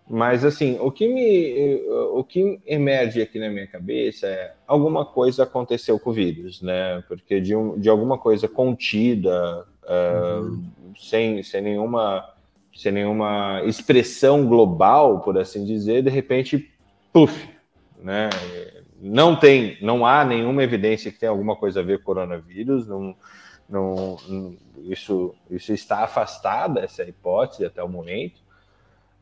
Mas, assim, o que, me, o que emerge aqui na minha cabeça é alguma coisa aconteceu com o vírus, né? Porque de, um, de alguma coisa contida, uhum. sem, sem, nenhuma, sem nenhuma expressão global, por assim dizer, de repente, puf, né? Não tem, não há nenhuma evidência que tenha alguma coisa a ver com coronavírus, não, não, isso, isso está afastado, essa hipótese até o momento.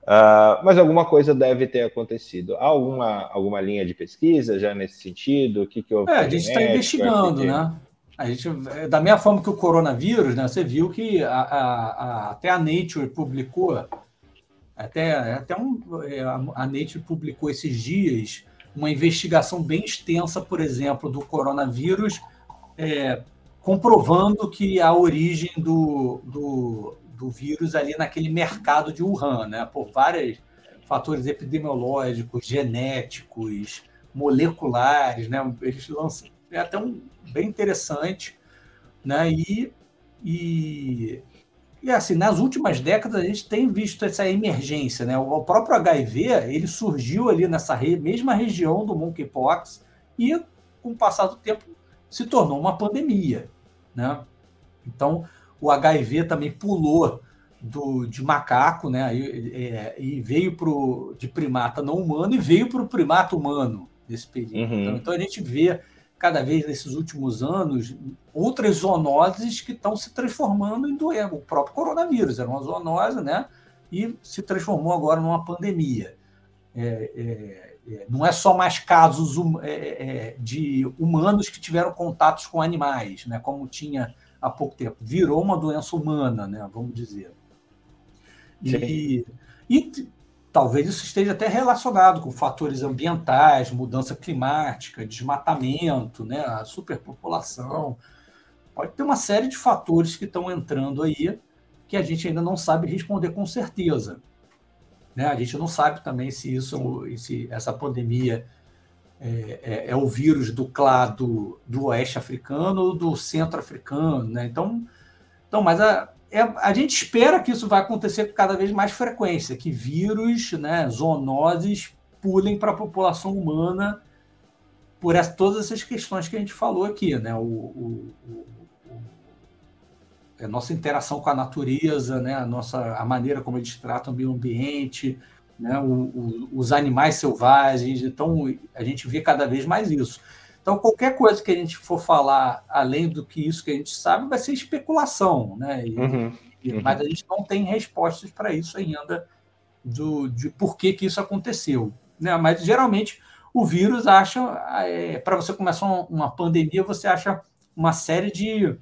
Uh, mas alguma coisa deve ter acontecido. Há alguma, alguma linha de pesquisa já nesse sentido? O que, que houve? É, a gente está investigando, que... né? A gente, da mesma forma que o coronavírus, né, você viu que a, a, a, até a Nature publicou, até, até um, a Nature publicou esses dias uma investigação bem extensa, por exemplo, do coronavírus, é, comprovando que a origem do, do, do vírus ali naquele mercado de Wuhan, né? Por vários fatores epidemiológicos, genéticos, moleculares, né? Eles lançam é até um bem interessante, né? E, e, e assim, nas últimas décadas a gente tem visto essa emergência, né? O próprio HIV ele surgiu ali nessa re mesma região do monkeypox e com o passar do tempo se tornou uma pandemia, né? Então o HIV também pulou do, de macaco, né? E, é, e veio pro, de primata não humano e veio para o primata humano nesse período. Uhum. Então, então, a gente vê cada vez nesses últimos anos outras zoonoses que estão se transformando em doença. O próprio coronavírus era uma zoonose, né? E se transformou agora numa pandemia. É, é, é, não é só mais casos hum, é, é, de humanos que tiveram contatos com animais, né? Como tinha há pouco tempo. Virou uma doença humana, né? Vamos dizer. E, e talvez isso esteja até relacionado com fatores ambientais, mudança climática, desmatamento, né, a superpopulação. Pode ter uma série de fatores que estão entrando aí que a gente ainda não sabe responder com certeza. Né? A gente não sabe também se isso, se essa pandemia é, é, é o vírus do clado do oeste africano ou do centro africano, né? Então, então, mas a, é, a gente espera que isso vai acontecer com cada vez mais frequência, que vírus, né, zoonoses pulem para a população humana por essa, todas essas questões que a gente falou aqui, né? O, o, o, a nossa interação com a natureza, né? a, nossa, a maneira como eles tratam o meio ambiente, né? os animais selvagens. Então, a gente vê cada vez mais isso. Então, qualquer coisa que a gente for falar além do que isso que a gente sabe vai ser especulação, né? E, uhum, uhum. Mas a gente não tem respostas para isso ainda do, de por que, que isso aconteceu. Né? Mas geralmente o vírus acha, é, para você começar uma pandemia, você acha uma série de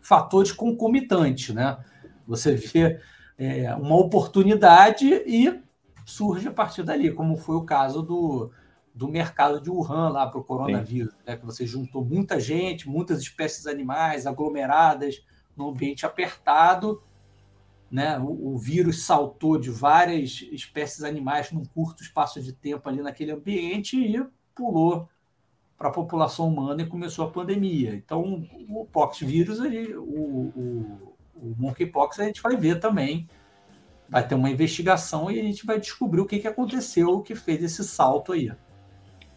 fatores concomitantes, né? Você vê é, uma oportunidade e surge a partir dali, como foi o caso do, do mercado de Wuhan lá para o coronavírus, né? que você juntou muita gente, muitas espécies animais aglomeradas num ambiente apertado, né? O, o, vírus saltou de várias espécies animais num curto espaço de tempo ali naquele ambiente e pulou para a população humana e começou a pandemia. Então, o poxvírus, ali, o, o, o monkeypox, a gente vai ver também. Vai ter uma investigação e a gente vai descobrir o que, que aconteceu, o que fez esse salto aí.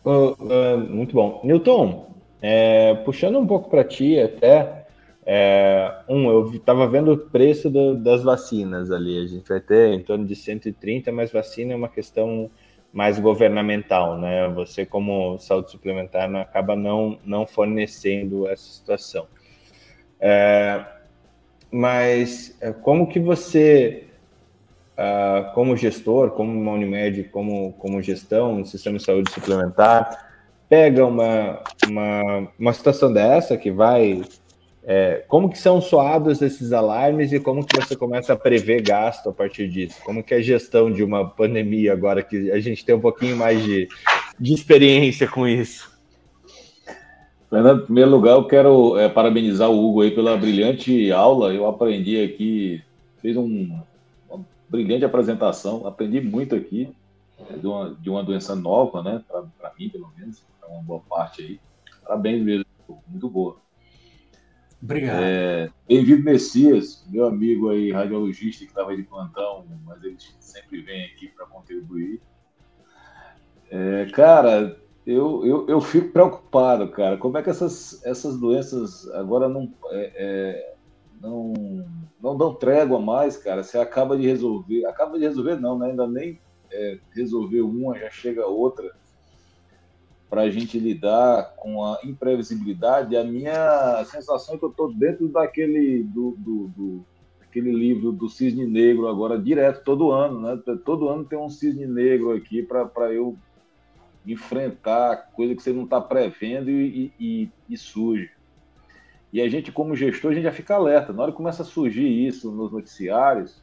Uh, uh, muito bom. Newton, é, puxando um pouco para ti até, é, um, eu estava vendo o preço do, das vacinas ali, a gente vai ter em torno de 130, mas vacina é uma questão mais governamental, né? Você como saúde suplementar não, acaba não, não fornecendo essa situação. É, mas é, como que você uh, como gestor, como uma Unimed, como, como gestão do sistema de saúde suplementar, pega uma, uma, uma situação dessa que vai. É, como que são soados esses alarmes e como que você começa a prever gasto a partir disso? Como que é a gestão de uma pandemia agora que a gente tem um pouquinho mais de, de experiência com isso? Fernando, em primeiro lugar, eu quero é, parabenizar o Hugo aí pela brilhante aula. Eu aprendi aqui, fez um, brilhante apresentação, aprendi muito aqui é, de, uma, de uma doença nova, né? Para mim, pelo menos, para uma boa parte aí. Parabéns mesmo, muito boa. Obrigado. É, Bem-vindo, Messias, meu amigo aí, radiologista que estava de plantão, mas ele sempre vem aqui para contribuir. É, cara, eu, eu, eu fico preocupado, cara. Como é que essas, essas doenças agora não. É, é não, não dão trégua mais, cara. Você acaba de resolver, acaba de resolver não, né? Ainda nem é, resolveu uma, já chega outra para a gente lidar com a imprevisibilidade. A minha sensação é que eu estou dentro daquele do, do, do, aquele livro do cisne negro agora direto todo ano, né? Todo ano tem um cisne negro aqui para eu enfrentar coisa que você não está prevendo e, e, e surge. E a gente, como gestor, a gente já fica alerta. Na hora que começa a surgir isso nos noticiários,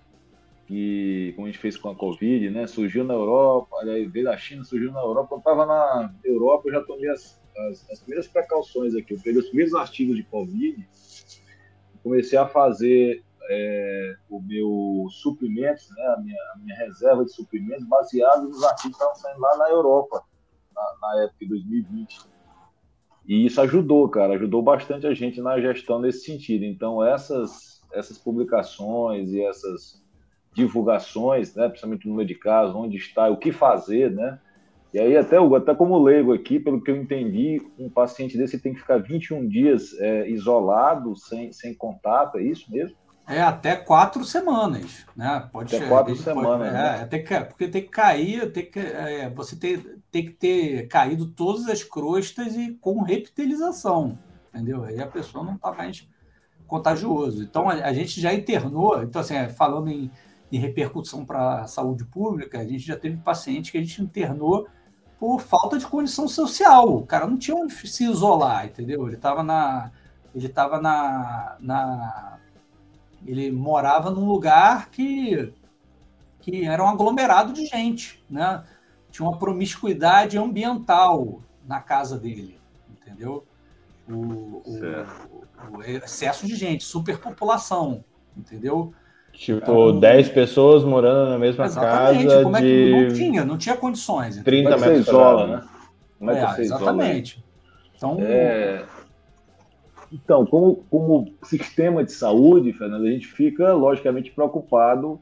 que, como a gente fez com a Covid, né? Surgiu na Europa, veio da China, surgiu na Europa. Eu estava na Europa, eu já tomei as as, as primeiras precauções aqui. Eu peguei os primeiros artigos de Covid, comecei a fazer é, o meu suprimentos, né, a minha, a minha reserva de suprimentos, baseado nos artigos que estavam saindo lá na Europa, na, na época de 2020. E isso ajudou, cara, ajudou bastante a gente na gestão nesse sentido. Então, essas, essas publicações e essas divulgações, né, principalmente no número de casos, onde está, o que fazer, né? E aí, até, até como leigo aqui, pelo que eu entendi, um paciente desse tem que ficar 21 dias é, isolado, sem, sem contato, é isso mesmo? É até quatro semanas, né? Pode até quatro semanas, pode, né? É, até que, porque tem que cair, tem que, é, você tem, tem que ter caído todas as crostas e com reptilização, entendeu? Aí a pessoa não está mais contagioso. Então a, a, gente já internou, então assim, falando em, em repercussão para a saúde pública, a gente já teve paciente que a gente internou por falta de condição social. O cara não tinha onde se isolar, entendeu? Ele estava na, ele estava na, na ele morava num lugar que, que era um aglomerado de gente, né? Tinha uma promiscuidade ambiental na casa dele, entendeu? O, o, o excesso de gente, superpopulação, entendeu? Tipo, então, 10 pessoas morando na mesma exatamente, casa como é que de... não tinha, não tinha condições. 30 Como é metros você isola, quadrados. né? Como é que É, você isola? exatamente. Então, É, Então, como, como sistema de saúde, Fernando, a gente fica logicamente preocupado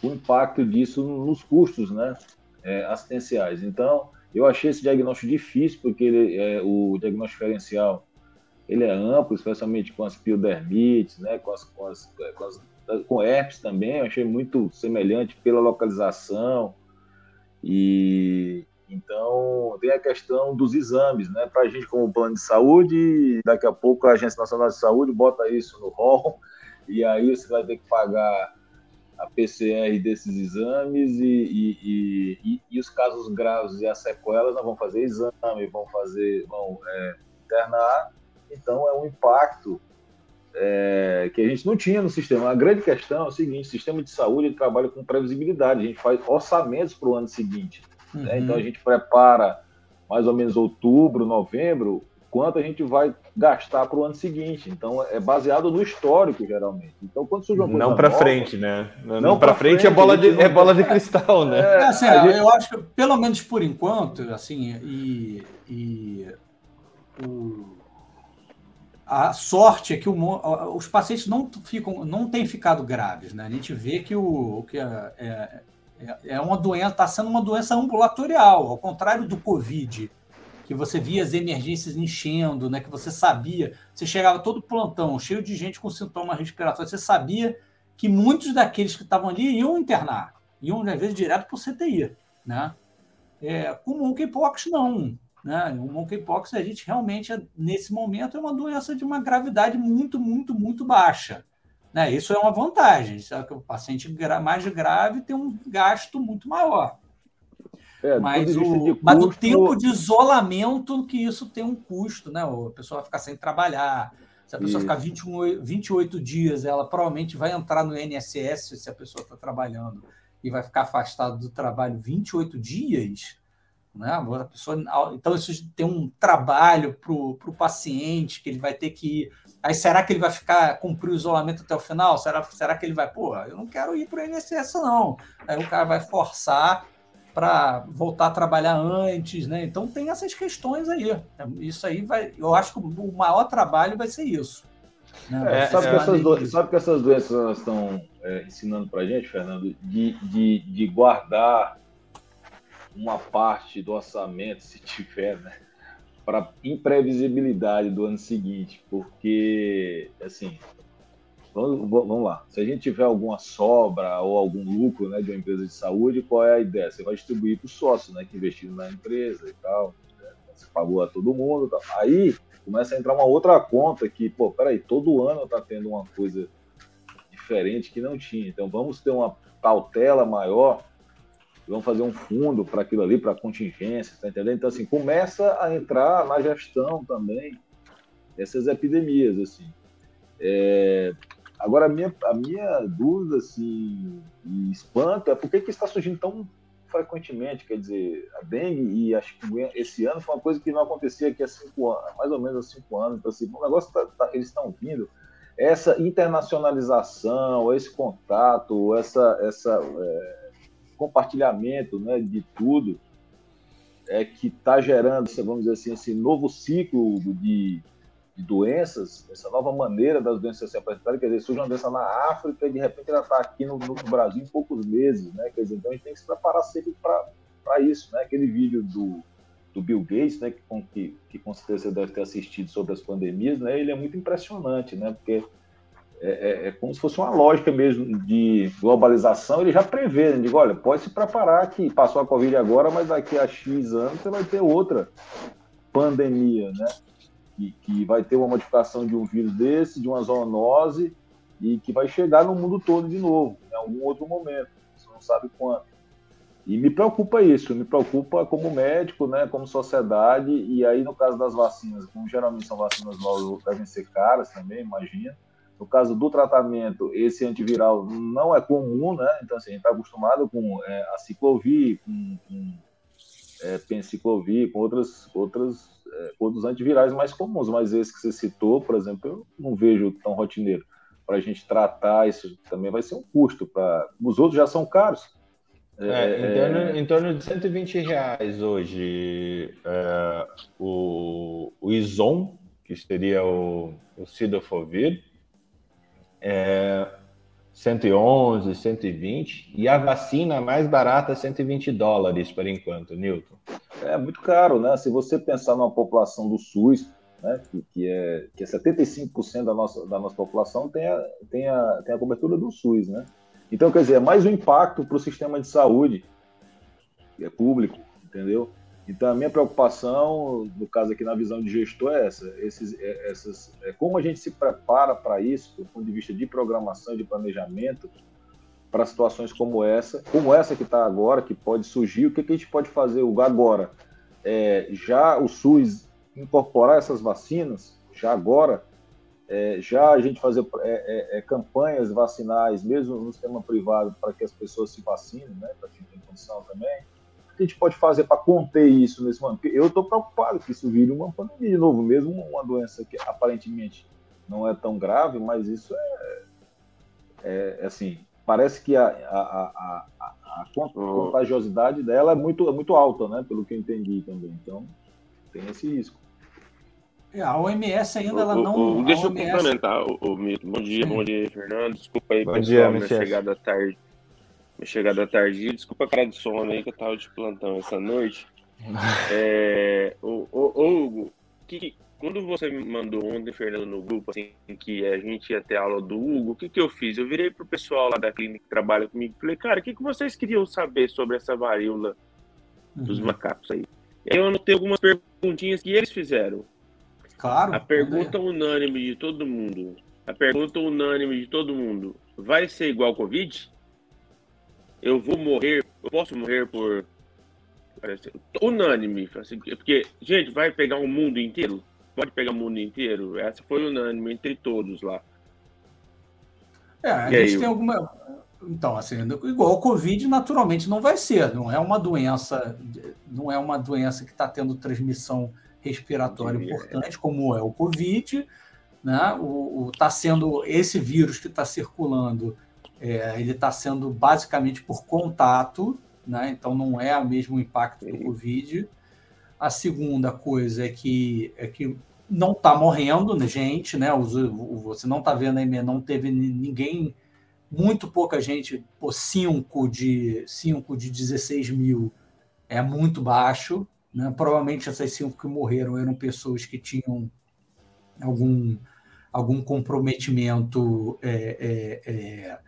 com o impacto disso nos custos né, é, assistenciais. Então, eu achei esse diagnóstico difícil, porque ele, é, o diagnóstico diferencial ele é amplo, especialmente com as piodermites, né, com, as, com, as, com, as, com herpes também, eu achei muito semelhante pela localização. E, então, tem a questão dos exames, né? Para a gente, como plano de saúde, daqui a pouco a Agência Nacional de Saúde bota isso no rol, e aí você vai ter que pagar a PCR desses exames e, e, e, e os casos graves e as sequelas não vão fazer exame, vão fazer, vão é, internar. Então, é um impacto é, que a gente não tinha no sistema. A grande questão é o seguinte: o sistema de saúde trabalha com previsibilidade, a gente faz orçamentos para o ano seguinte. Uhum. Né? Então a gente prepara mais ou menos outubro, novembro, quanto a gente vai gastar para o ano seguinte. Então é baseado no histórico, geralmente. Então quando surge uma coisa Não para frente, né? Não, Não para pra frente, é frente, bola a de, é não- bola de cristal, né? É, É, assim, a gente- eu acho que, pelo menos por enquanto, assim, e, e o- a sorte é que o os pacientes não ficam, não têm ficado graves, né? A gente vê que o que é, é, é uma doença, está sendo uma doença ambulatorial, ao contrário do Covid, que você via as emergências enchendo, né? Que você sabia, você chegava todo plantão, cheio de gente com sintomas respiratórios, você sabia que muitos daqueles que estavam ali iam internar, iam às vezes direto para o CTI, né? É, com o monkeypox não, né? O monkeypox a gente realmente nesse momento é uma doença de uma gravidade muito, muito, muito baixa, né? Isso é uma vantagem, sabe que o paciente mais grave tem um gasto muito maior, é, mas o, de mas o custo, tempo de isolamento que isso tem um custo, né? A pessoa vai ficar sem trabalhar. Se a pessoa Isso. ficar 21, 28 dias, ela provavelmente vai entrar no INSS se a pessoa está trabalhando e vai ficar afastada do trabalho 28 dias. Né? A pessoa, então, isso tem um trabalho para o paciente que ele vai ter que ir. Aí, será que ele vai ficar cumprir o isolamento até o final? Será, será que ele vai, pô, eu não quero ir para o INSS, não. Aí o cara vai forçar para voltar a trabalhar antes, né? Então tem essas questões aí. Isso aí vai. Eu acho que o maior trabalho vai ser isso. né? É, sabe, é, que essas do... sabe que essas doenças estão é, ensinando para gente, Fernando, de, de, de guardar uma parte do orçamento, se tiver, né, para imprevisibilidade do ano seguinte, porque assim, vamos, vamos lá, se a gente tiver alguma sobra ou algum lucro, né, de uma empresa de saúde, qual é a ideia? Você vai distribuir para os sócios, né, que investiram na empresa e tal, né, você pagou a todo mundo, tal. aí começa a entrar uma outra conta que, pô, peraí, todo ano está tendo uma coisa diferente que não tinha. Então vamos ter uma cautela maior, vamos fazer um fundo para aquilo ali, para contingência, tá entendendo? Então, assim, começa a entrar na gestão também essas epidemias, assim. É, Agora, a minha, a minha dúvida, assim, e espanto é por que, que está surgindo tão frequentemente, quer dizer, a dengue e a chikungunya esse ano foi uma coisa que não acontecia aqui há cinco anos, mais ou menos há cinco anos, então assim, o negócio tá, tá, eles estão vindo, essa internacionalização, esse contato, essa, essa é, compartilhamento né, de tudo, é que está gerando, vamos dizer assim, esse novo ciclo de, de doenças, essa nova maneira das doenças se apresentarem, quer dizer, surge uma doença na África e de repente ela está aqui no, no, Brasil em poucos meses, né? Quer dizer, então a gente tem que se preparar sempre para isso, né? Aquele vídeo do, do Bill Gates, né? Que, que, que com certeza você deve ter assistido sobre as pandemias, né? Ele é muito impressionante, né? Porque é, é, é, como se fosse uma lógica mesmo de globalização, ele já prevê, né? Digo, olha, pode se preparar que passou a Covid agora, mas daqui a X anos você vai ter outra pandemia, né? que, que vai ter uma modificação de um vírus desse, de uma zoonose, e que vai chegar no mundo todo de novo, em algum outro momento, você não sabe quando. E me preocupa isso, me preocupa como médico, né, como sociedade, e aí no caso das vacinas, como geralmente são vacinas novas, devem ser caras também, imagina. No caso do tratamento, esse antiviral não é comum, né? Então, assim, a gente está acostumado com é, a ciclovir, com, com é, penciclovir, com outras, outras é, outros antivirais mais comuns, mas esse que você citou, por exemplo, eu não vejo tão rotineiro. Para a gente tratar isso também vai ser um custo. Pra... Os outros já são caros. É, em, torno, em, torno, de 120 reais hoje é, o, o que seria o, o Cidofovir, é, 111, 120, e a vacina mais barata 120 dólares por enquanto, Newton é muito caro, né? Se você pensar numa população do SUS, né, que, que, é, que é 75% da nossa, da nossa população tem a, tem, a, tem a cobertura do SUS, né? Então, quer dizer, é mais um impacto para o sistema de saúde, que é público, entendeu? Então, a minha preocupação, no caso aqui na visão de gestor, é essa: esses, é, essas, é como a gente se prepara para isso, do ponto de vista de programação de planejamento, para situações como essa, como essa que está agora, que pode surgir, o que, que, a gente pode fazer agora? É, já o SUS incorporar essas vacinas, já agora, é, já a gente fazer é, é, é campanhas vacinais, mesmo no sistema privado, para que as pessoas se vacinem, né, para quem tem condição também. O que a gente pode fazer para conter isso nesse momento? Porque eu estou preocupado que isso vire uma pandemia de novo, mesmo uma doença que aparentemente não é tão grave, mas isso é, é assim, parece que a, a, a, a contagiosidade dela é muito, é muito alta, né? Pelo que eu entendi também. Então, tem esse risco. É, a OMS ainda ela não. O, deixa OMS... eu complementar, o, o Bom dia, Sim. bom dia, Fernando. Desculpa aí, bom pessoal, dia, minha chegada tarde. Minha chegada tarde. Desculpa a cara de sono aí que eu tava de plantão essa noite. é, o, o, Hugo, que, quando você me mandou ontem, Fernando, no grupo, assim, que a gente ia ter aula do Hugo, o que, que eu fiz? Eu virei pro pessoal lá da clínica que trabalha comigo e falei, cara, o que, que vocês queriam saber sobre essa varíola dos uhum. macacos aí? E aí eu anotei algumas perguntinhas que eles fizeram. Claro. A pergunta unânime de todo mundo. A pergunta unânime de todo mundo. Vai ser igual Covid? Eu vou morrer, eu posso morrer por unânime, assim, porque gente vai pegar o mundo inteiro pode pegar o mundo inteiro? Essa foi unânime entre todos lá. É, a e gente aí, tem alguma. Então, assim, igual o Covid, naturalmente não vai ser. Não é uma doença, não é uma doença que está tendo transmissão respiratória importante, como é o Covid. Né? O, o tá sendo esse vírus que está circulando, é, ele está sendo basicamente por contato, né? Então não é o mesmo impacto do Covid. A segunda coisa é que, é que não está morrendo né, gente, né? Você não está vendo aí, não teve ninguém, muito pouca gente, pô, 5 de, 5 de 16 mil é muito baixo. Né? Provavelmente essas cinco que morreram eram pessoas que tinham algum, algum comprometimento é, é,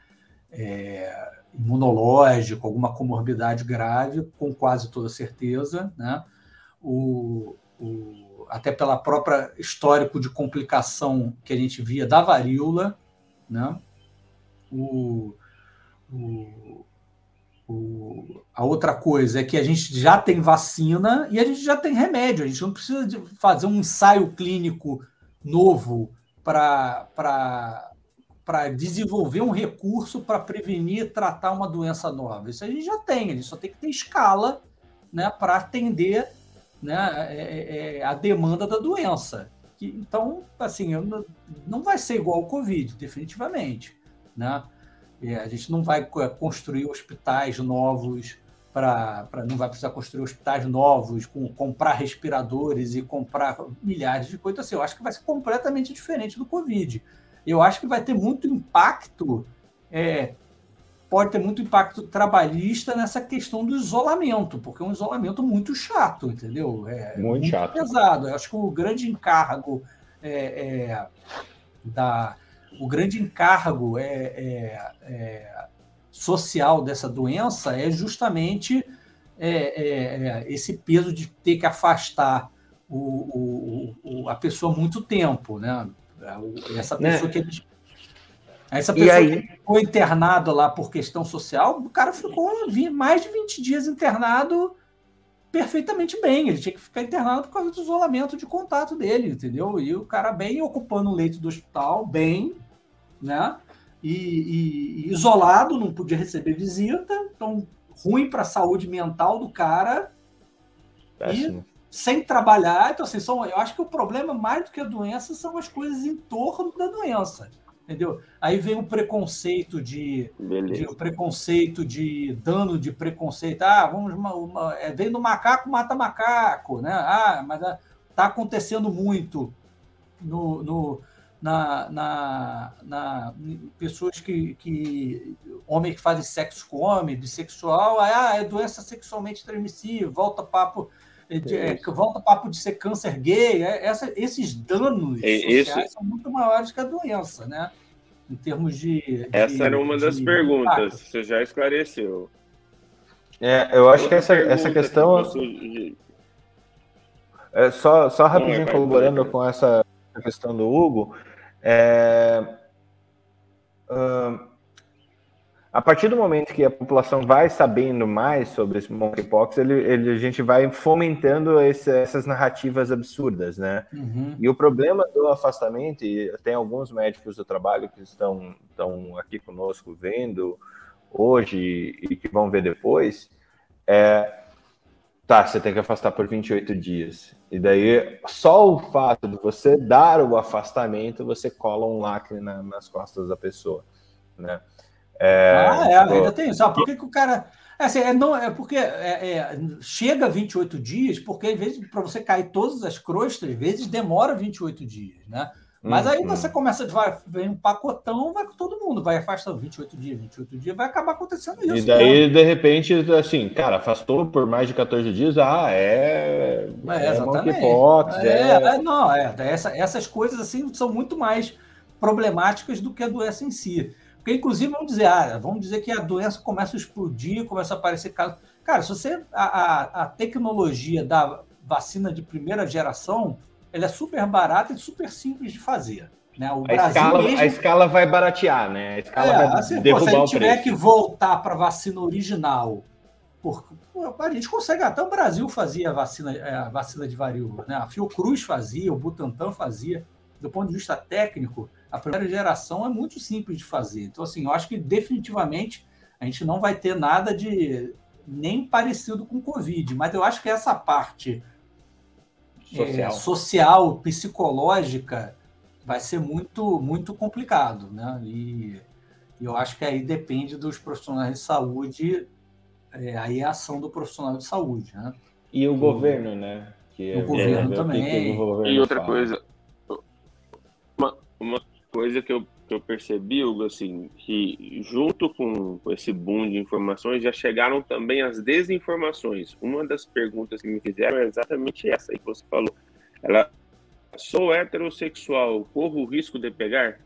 é, imunológico, alguma comorbidade grave, com quase toda certeza. Né? O, o até pela própria histórico de complicação que a gente via da varíola, né? O, o, o, a outra coisa é que a gente já tem vacina e a gente já tem remédio. A gente não precisa de fazer um ensaio clínico novo para para desenvolver um recurso para prevenir e tratar uma doença nova. Isso a gente já tem, a gente só tem que ter escala né, para atender né, é, é, é, a demanda da doença. Que, então, assim, não vai ser igual ao Covid, definitivamente. Né? a gente não vai construir hospitais novos para não vai precisar construir hospitais novos, com, comprar respiradores e comprar milhares de coisas assim. Eu acho que vai ser completamente diferente do Covid. Eu acho que vai ter muito impacto, é, pode ter muito impacto trabalhista nessa questão do isolamento, porque é um isolamento muito chato, entendeu? É muito, muito chato. pesado. Eu acho que o grande encargo é, é, da o grande encargo é, é, é social dessa doença é justamente esse peso de ter que afastar o, o, o, a pessoa muito tempo, né? Essa né? pessoa né? que essa pessoa aí... que ficou internado lá por questão social, o cara ficou mais de 20 dias internado perfeitamente bem. Ele tinha que ficar internado por causa do isolamento de contato dele, entendeu? E o cara bem ocupando o leito do hospital, bem, né? E, e, e isolado, não podia receber visita, então ruim para a saúde mental do cara. Péssimo. Sem trabalhar. Então, assim, são, eu acho que o problema, mais do que a doença, são as coisas em torno da doença. Entendeu? Aí vem o preconceito de, de o preconceito de dano de preconceito. Ah, vamos uma, uma, é, vem do macaco, mata macaco, né? Ah, mas está ah, acontecendo muito no, no, na, na, na pessoas que, que homem que fazem sexo com homem, bissexual, ah, é doença sexualmente transmissível, volta papo de, é, volta papo de ser câncer gay, é, essa, esses danos é, sociais esse... são muito maiores que a doença, né? Em termos de. Essa de, era uma das de, perguntas, de você já esclareceu. É, eu acho Outra que essa, essa questão. Que você... é, só, só rapidinho Não, colaborando com essa questão do Hugo, é, uh, a partir do momento que a população vai sabendo mais sobre esse monkeypox, ele, ele, a gente vai fomentando esse, essas narrativas absurdas, né? Uhum. E o problema do afastamento, e tem alguns médicos do trabalho que estão, estão aqui conosco vendo hoje e que vão ver depois, é tá, você tem que afastar por 28 dias. E daí, só o fato de você dar o afastamento, você cola um lacre na, nas costas da pessoa, né? É, ah, é, tipo... ainda tem isso. Ah, por que, que o cara... É, assim, é, não, é porque é, é, chega 28 dias, porque às vezes, para você cair todas as crostas, às vezes demora 28 dias, né? Mas aí você uhum. começa, vai, vem um pacotão, vai com todo mundo, vai afastando 28 dias, 28 dias, vai acabar acontecendo isso. E daí, de repente, assim, cara, afastou por mais de 14 dias, ah, é. É, é monkeypox, é, é... é... Não, é, essa, essas coisas, assim, são muito mais problemáticas do que a doença em si. Porque, inclusive, vamos dizer, ah, vamos dizer que a doença começa a explodir, começa a aparecer casos. Cara, se você. A, a, a tecnologia da vacina de primeira geração ele é super barato e super simples de fazer. Né? O a, Brasil escala, mesmo... a escala vai baratear, né? A escala é, vai assim, derrubar pô, se a gente tiver que voltar para a vacina original, porque a gente consegue, até o Brasil fazia a vacina, é, a vacina de varíola, né? A Fiocruz fazia, o Butantan fazia. Do ponto de vista técnico, a primeira geração é muito simples de fazer. Então, assim, eu acho que definitivamente a gente não vai ter nada de nem parecido com o Covid, mas eu acho que essa parte social. É, social, psicológica, vai ser muito, muito complicado, né? E eu acho que aí depende dos profissionais de saúde, é, aí é a ação do profissional de saúde, né? E o, o governo, né? Que o é, governo também. Que o governo e outra fala. coisa, uma, uma coisa que eu que eu percebi, Hugo, assim, que junto com, esse boom de informações já chegaram também as desinformações. Uma das perguntas que me fizeram é exatamente essa aí que você falou. Ela, sou heterossexual, corro o risco de pegar?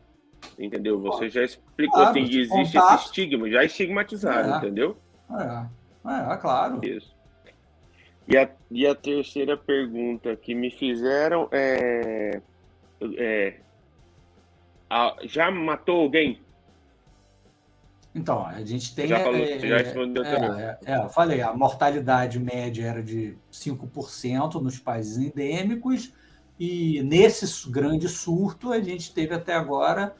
Entendeu? Você já explicou claro, assim, que existe contato. esse estigma, já estigmatizado, é. entendeu? É, é, claro. Isso. E a, e a terceira pergunta que me fizeram é, é já matou alguém? Então, a gente tem. Já falou, é, já respondeu é, também. É, é, eu falei, a mortalidade média era de 5% nos países endêmicos, e nesse grande surto a gente teve até agora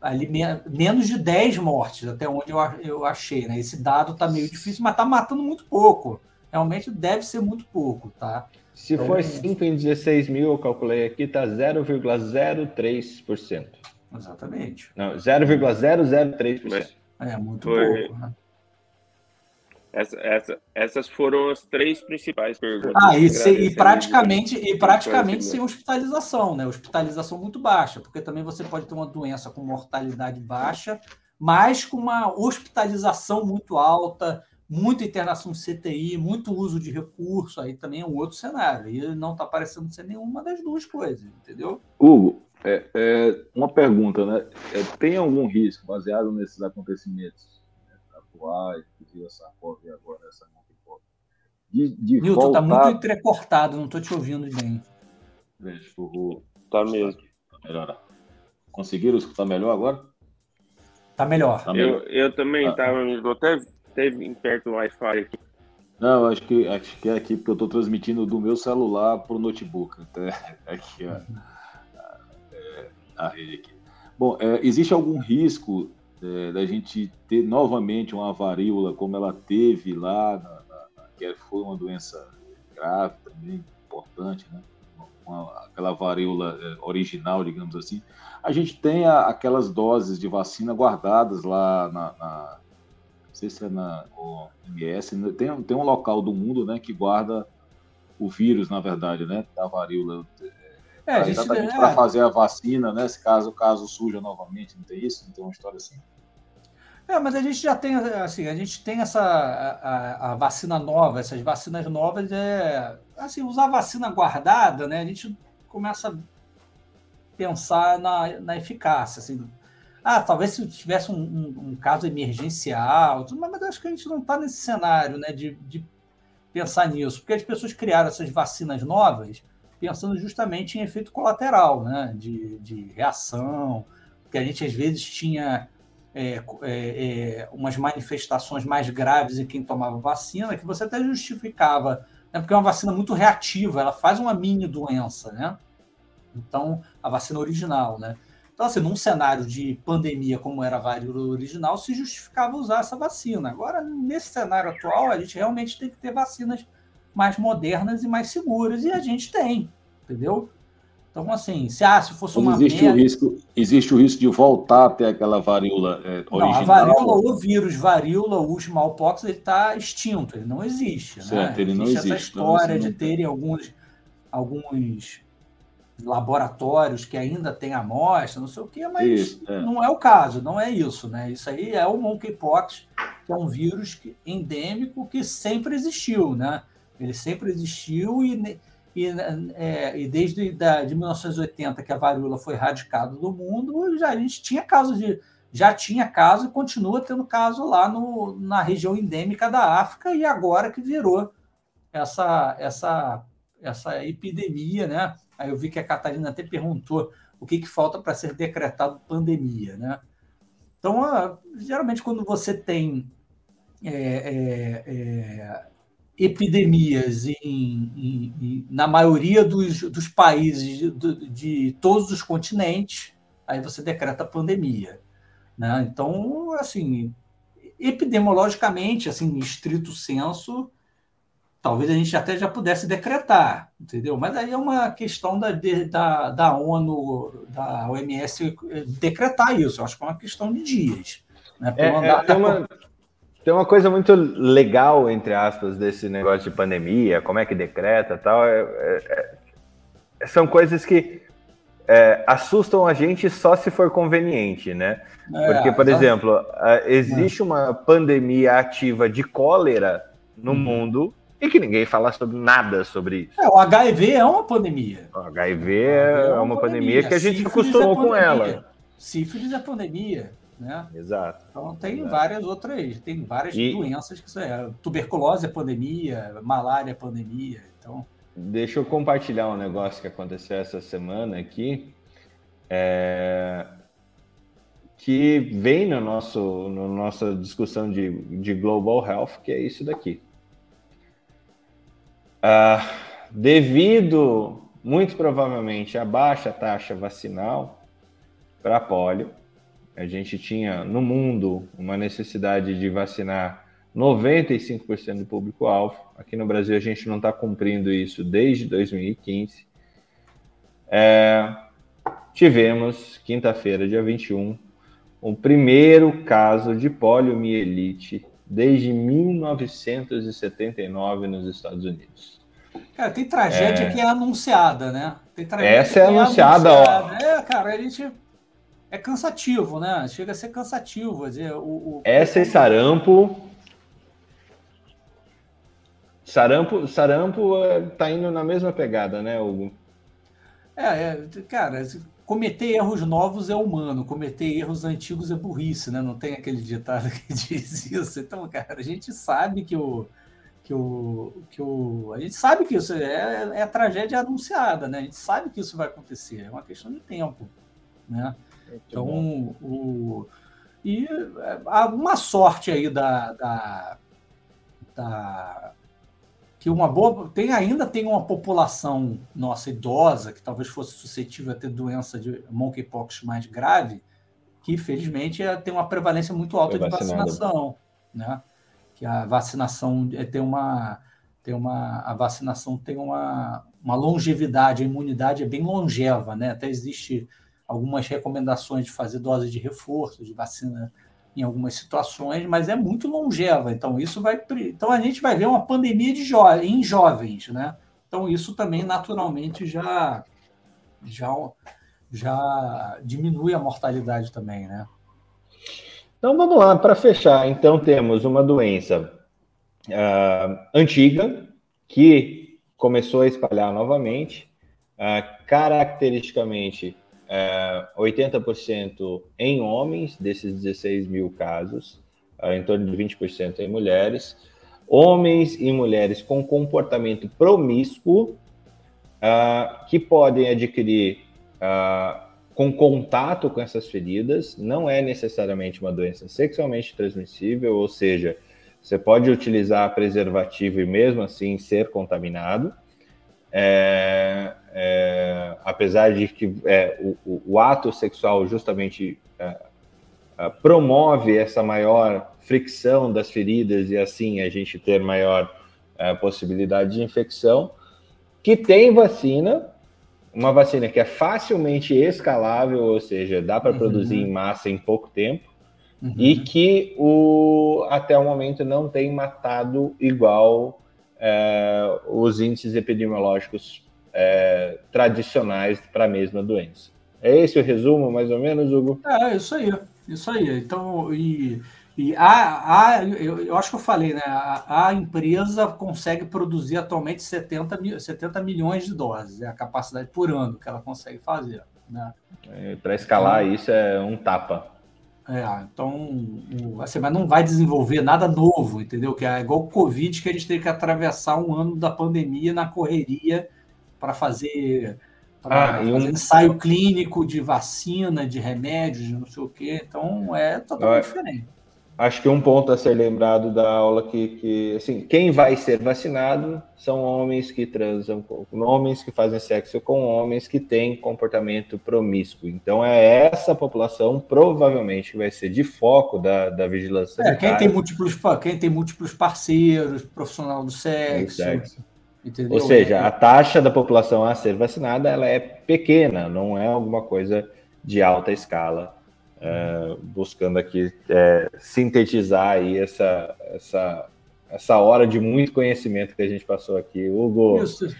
ali menos de 10 mortes, até onde eu, eu achei, né? Esse dado está meio difícil, mas está matando muito pouco. Realmente deve ser muito pouco, tá? Se então, for 5 em 16 mil, eu calculei aqui, tá 0,03%. Exatamente. Não, 0,003%. É, muito Foi. pouco, né? Essa, essa, essas foram as três principais perguntas. Ah, e, se, e praticamente, e praticamente sem hospitalização, né? Hospitalização muito baixa, porque também você pode ter uma doença com mortalidade baixa, mas com uma hospitalização muito alta, muita internação de CTI, muito uso de recurso, aí também é um outro cenário. E não está parecendo ser nenhuma das duas coisas, entendeu? Hugo, é, é uma pergunta, né? É, tem algum risco baseado nesses acontecimentos né, atuais, que essa COV agora, essa monkeypox, de, de Milton, tá voltar... tá muito entrecortado, não estou te ouvindo bem. Deixa eu... Tá mesmo. Tá melhor. Conseguiram escutar melhor agora? Tá melhor. Tá melhor. Eu, eu também estava, ah. até teve perto do Wi-Fi aqui. Não, acho que, acho que é aqui porque eu estou transmitindo do meu celular para o notebook. Até aqui a, é, rede aqui. Bom, é, existe algum risco é, da gente ter novamente uma varíola como ela teve lá, na, na, que foi uma doença grave também, importante, né? Uma, aquela varíola é, original, digamos assim. A gente tem a, aquelas doses de vacina guardadas lá na, na não sei se é na OMS, né? tem, tem um local do mundo né, que guarda o vírus, na verdade, né, da varíola. É, é exatamente para fazer a vacina, né? Se caso o caso surja novamente, não tem isso? Não tem uma história assim? É, mas a gente já tem, assim, a gente tem essa a, a, vacina nova, essas vacinas novas, é, assim, usar vacina guardada, né? A gente começa a pensar na, na eficácia, assim, ah, talvez se tivesse um, um, um caso emergencial, mas, acho que a gente não está nesse cenário né, de, de pensar nisso, porque as pessoas criaram essas vacinas novas pensando justamente em efeito colateral, né, de, de reação, que a gente às vezes tinha é, é, é, umas manifestações mais graves em quem tomava vacina, que você até justificava, né, porque é uma vacina muito reativa, ela faz uma mini doença, né? Então, a vacina original, né? Então, assim, num cenário de pandemia como era a varíola original, se justificava usar essa vacina. Agora, nesse cenário atual, a gente realmente tem que ter vacinas mais modernas e mais seguras, e a gente tem, entendeu? Então, assim, se, ah, se fosse uma. Existe, merda... o risco, existe o risco de voltar até aquela varíola é, original? Não, a varíola, o vírus varíola, o smallpox, ele está extinto, ele não existe. Né? Certo, né? ele não existe. essa história de terem alguns, alguns laboratórios que ainda têm amostra, não sei o quê, mas isso, é. não é o caso, não é isso, né? Isso aí é o monkeypox, que é um vírus endêmico que sempre existiu, né? Ele sempre existiu e, e, é, e desde da, de 1980 que a varíola foi erradicada do mundo, já a gente tinha casos de já tinha caso e continua tendo caso lá no, na região endêmica da África e agora que virou essa essa essa epidemia, né? Aí eu vi que a Catarina até perguntou o que, que falta para ser decretado pandemia, né? Então, geralmente, quando você tem é, é, é, epidemias em, em, em, na maioria dos, dos países de, de, todos os continentes, aí você decreta pandemia. Né? Então, assim, epidemiologicamente, assim, em estrito senso, talvez a gente até já pudesse decretar, entendeu? Mas aí é uma questão da, da, da ONU, da OMS decretar isso. Eu acho que é uma questão de dias. Né? É, é, tem, uma, tem uma coisa muito legal, entre aspas, desse negócio de pandemia, como é que decreta tal. É, é, é são coisas que é, assustam a gente só se for conveniente, né? Porque, por exemplo, existe uma pandemia ativa de cólera no hum. mundo e que ninguém fala sobre nada sobre isso. É, o HIV é uma pandemia. O HIV é, é uma, pandemia, pandemia, que a gente Sífilis acostumou é com ela. Sífilis é pandemia. Né? Exato. Então tem Exato. várias outras, tem várias e... doenças que é. Tuberculose é pandemia, malária é pandemia. Então. Deixa eu compartilhar um negócio que aconteceu essa semana aqui. É... Que vem no nosso, na no nossa discussão de, de Global Health, que é isso daqui. Uh, devido, muito provavelmente, à baixa taxa vacinal para polio, a gente tinha no mundo uma necessidade de vacinar 95% do público-alvo. Aqui no Brasil a gente não está cumprindo isso desde 2015. É, tivemos, quinta-feira, dia 21, o primeiro caso de poliomielite desde 1979 nos Estados Unidos. Cara, tem tragédia é... que é anunciada, né? Essa é, é anunciada, anunciada, ó. É, cara, a gente é cansativo, né? Chega a ser cansativo. Dizer, o, o... Essa é sarampo. Sarampo, sarampo é, tá indo na mesma pegada, né, Hugo? É, é, cara, cometer erros novos é humano, cometer erros antigos é burrice, né? Não tem aquele ditado que diz isso. Então, cara, a gente sabe que o que o que o a gente sabe que isso é, é a tragédia anunciada, né? A gente sabe que isso vai acontecer, é uma questão de tempo, né? então, o, e há uma sorte aí da, da, da que uma boa tem ainda tem uma população nossa idosa que talvez fosse suscetível a ter doença de monkeypox mais grave, que felizmente é, tem uma prevalência muito alta de vacinação, né? Que a vacinação é, tem uma tem uma a vacinação tem uma, uma longevidade, a imunidade é bem longeva, né? Até existe algumas recomendações de fazer dose de reforço de vacina em algumas situações, mas é muito longeva. Então isso vai, então a gente vai ver uma pandemia de jo em jovens, né? Então isso também naturalmente já já já diminui a mortalidade também, né? Então vamos lá para fechar. Então temos uma doença uh, antiga que começou a espalhar novamente, uh, caracteristicamente é, 80% em homens, desses 16 mil casos, em torno de 20% em mulheres. Homens e mulheres com comportamento promíscuo, que podem adquirir com contato com essas feridas, não é necessariamente uma doença sexualmente transmissível, ou seja, você pode utilizar preservativo e mesmo assim ser contaminado. É, é, apesar de que é, o, o, ato sexual justamente é, é, promove essa maior fricção das feridas e assim a gente ter maior é, possibilidade de infecção, que tem vacina, uma vacina que é facilmente escalável, ou seja, dá para uhum. produzir em massa em pouco tempo, uhum. e que o, até o momento não tem matado igual é, os índices epidemiológicos é, tradicionais para a mesma doença. É esse o resumo, mais ou menos, Hugo? É, isso aí. Isso aí. Então, e, e a, a, eu, eu acho que eu falei, né? A, a, empresa consegue produzir atualmente 70, 70 milhões de doses, é a capacidade por ano que ela consegue fazer. Né? É, para escalar então, isso é um tapa. É, então, assim, mas não vai desenvolver nada novo, entendeu? Que é igual o Covid, que a gente teve que atravessar um ano da pandemia na correria para fazer, pra ah, fazer um... ensaio clínico de vacina, de remédios, de não sei o quê. Então é totalmente diferente. Acho que um ponto a ser lembrado da aula que, que assim, quem vai ser vacinado são homens que transam com homens que fazem sexo com homens que têm comportamento promíscuo. Então é essa população provavelmente que vai ser de foco da, da vigilância. É, quem tem múltiplos, quem tem múltiplos parceiros, profissional do sexo. Do sexo Entendeu? Ou seja, a taxa da população a ser vacinada ela é pequena, não é alguma coisa de alta escala. É, buscando aqui é, sintetizar aí essa, essa, essa hora de muito conhecimento que a gente passou aqui. Hugo, Isso.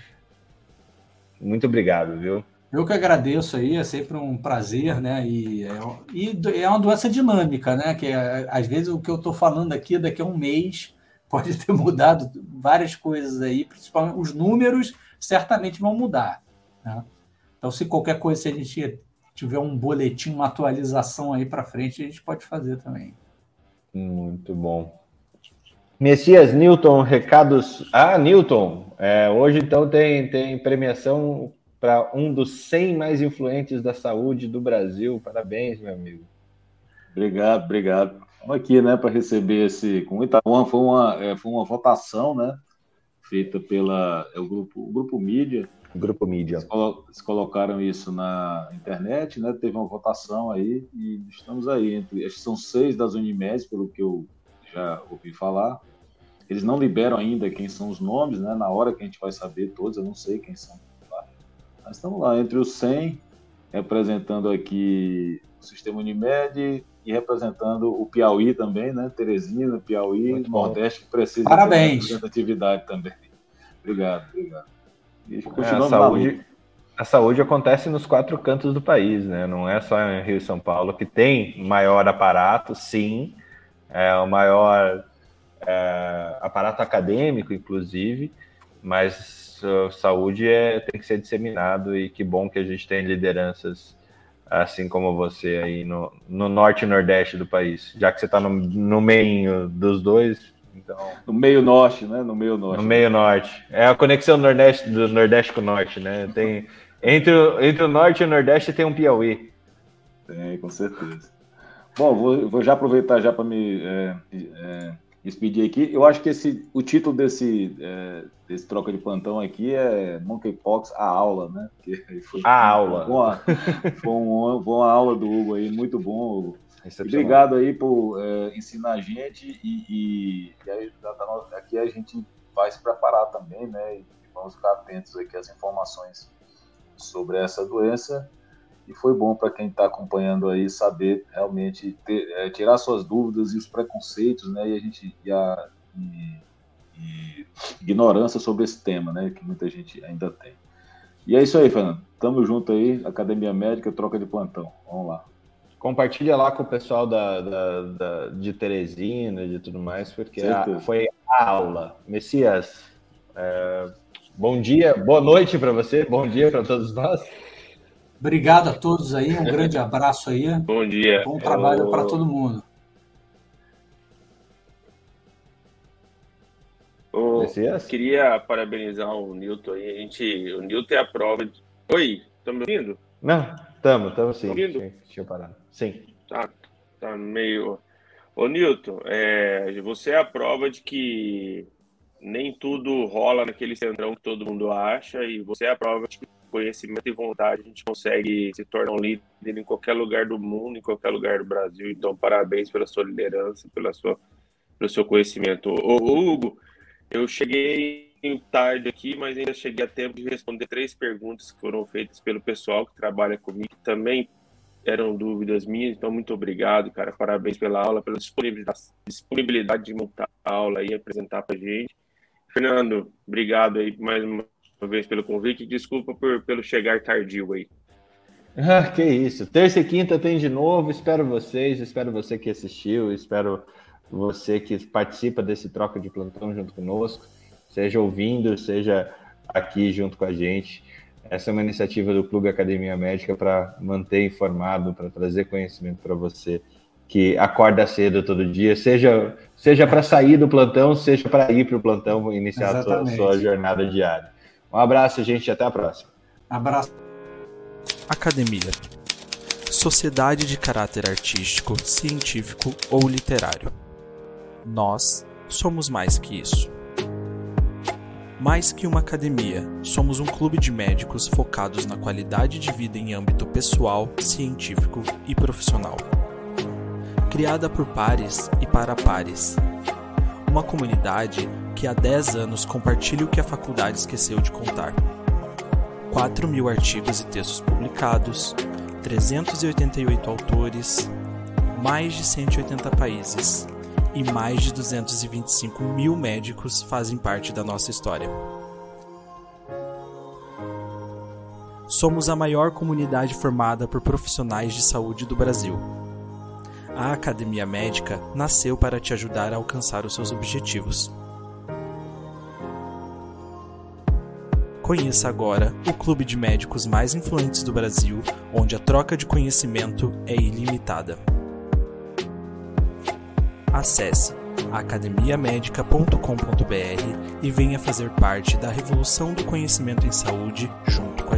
muito obrigado, viu? Eu que agradeço aí, é sempre um prazer, né? E é, e é uma doença dinâmica, né? Que é, às vezes o que eu estou falando aqui daqui a um mês pode ter mudado várias coisas aí, principalmente os números certamente vão mudar. Né? Então, se qualquer coisa, se a gente tiver um boletim, uma atualização aí para frente, a gente pode fazer também. Muito bom. Messias Newton, recados. Ah, Newton, é, hoje então tem, tem premiação para um dos 100 mais influentes da saúde do Brasil. Parabéns, meu amigo. Obrigado, obrigado. Estamos aqui, né, para receber esse com o Itaúna. Foi uma, é, foi uma votação, né, feita pela é, o grupo, o grupo mídia Grupo Mídia. Eles colocaram isso na internet, né? Teve uma votação aí e estamos aí entre. Acho que são seis das Unimed, pelo que eu já ouvi falar. Eles não liberam ainda quem são os nomes, né? Na hora que a gente vai saber todos, eu não sei quem são. Mas estamos lá, entre os 100, representando aqui o Sistema Unimed e representando o Piauí também, né? Teresina, Piauí, Muito Nordeste, que precisa Parabéns. de representatividade também. Obrigado, obrigado. É, a, saúde, a saúde acontece nos quatro cantos do país, né? Não é só em Rio e São Paulo, que tem maior aparato, sim, é o maior é, aparato acadêmico, inclusive, mas uh, saúde é, tem que ser disseminado e que bom que a gente tem lideranças assim como você aí no, no norte e nordeste do país, já que você está no, no meio dos dois, então... No meio norte, né? No meio norte. No meio norte. É a conexão nordeste, do nordeste com o norte, né? Tem, entre, o, entre o norte e o nordeste tem um Piauí. Tem, com certeza. Bom, vou, vou já aproveitar já para me é, é, despedir aqui. Eu acho que esse, o título desse, é, desse troca de plantão aqui é Monkeypox, a aula, né? Foi, a aula. Foi uma, foi, uma, foi uma aula do Hugo aí, muito bom, Hugo. Obrigado aí por é, ensinar a gente e, e, e aí, tá aqui a gente vai se preparar também, né? E vamos ficar atentos aqui às informações sobre essa doença. E foi bom para quem está acompanhando aí saber realmente ter, é, tirar suas dúvidas e os preconceitos, né? E a gente e a e, e ignorância sobre esse tema, né? Que muita gente ainda tem. E é isso aí, Fernando. Tamo junto aí, Academia Médica, troca de plantão. Vamos lá. Compartilha lá com o pessoal da, da, da de Teresina e de tudo mais, porque a, foi a aula. Messias, é, bom dia, boa noite para você, bom dia para todos nós. Obrigado a todos aí, um grande abraço aí. Bom dia. Bom trabalho Eu... para todo mundo. Oh, queria parabenizar o Nilton aí. A gente, o Nilton é a prova de. Oi, estão me ouvindo? Não, estamos, estamos sim. Ouvindo? Deixa eu parar. Sim. Tá, tá meio. Ô, Newton, é, você é a prova de que nem tudo rola naquele centrão que todo mundo acha, e você é a prova de que conhecimento e vontade a gente consegue se tornar um líder em qualquer lugar do mundo, em qualquer lugar do Brasil. Então, parabéns pela sua liderança, pela sua, pelo seu conhecimento. Ô, Hugo, eu cheguei tarde aqui, mas ainda cheguei a tempo de responder três perguntas que foram feitas pelo pessoal que trabalha comigo, também eram dúvidas minhas, então muito obrigado, cara. Parabéns pela aula, pela disponibilidade de montar a aula e apresentar para gente. Fernando, obrigado aí mais uma vez pelo convite. Desculpa por, pelo chegar tardio aí. Ah, que isso. Terça e quinta tem de novo. Espero vocês, espero você que assistiu, espero você que participa desse troca de plantão junto conosco, seja ouvindo, seja aqui junto com a gente. Essa é uma iniciativa do Clube Academia Médica para manter informado, para trazer conhecimento para você que acorda cedo todo dia, seja, seja para sair do plantão, seja para ir para o plantão iniciar a sua, sua, jornada diária. Um abraço, gente, até a próxima. Abraço. Academia. Sociedade de caráter artístico, científico ou literário. Nós somos mais que isso. Mais que uma academia, somos um clube de médicos focados na qualidade de vida em âmbito pessoal, científico e profissional. Criada por pares e para pares. Uma comunidade que há 10 anos compartilha o que a faculdade esqueceu de contar. 4 mil artigos e textos publicados, 388 autores, mais de 180 países e mais de 225 mil médicos fazem parte da nossa história. Somos a maior comunidade formada por profissionais de saúde do Brasil. A Academia Médica nasceu para te ajudar a alcançar os seus objetivos. Conheça agora o clube de médicos mais influentes do Brasil, onde a troca de conhecimento é ilimitada acesse academiamedica.com.br e venha fazer parte da revolução do conhecimento em saúde junto com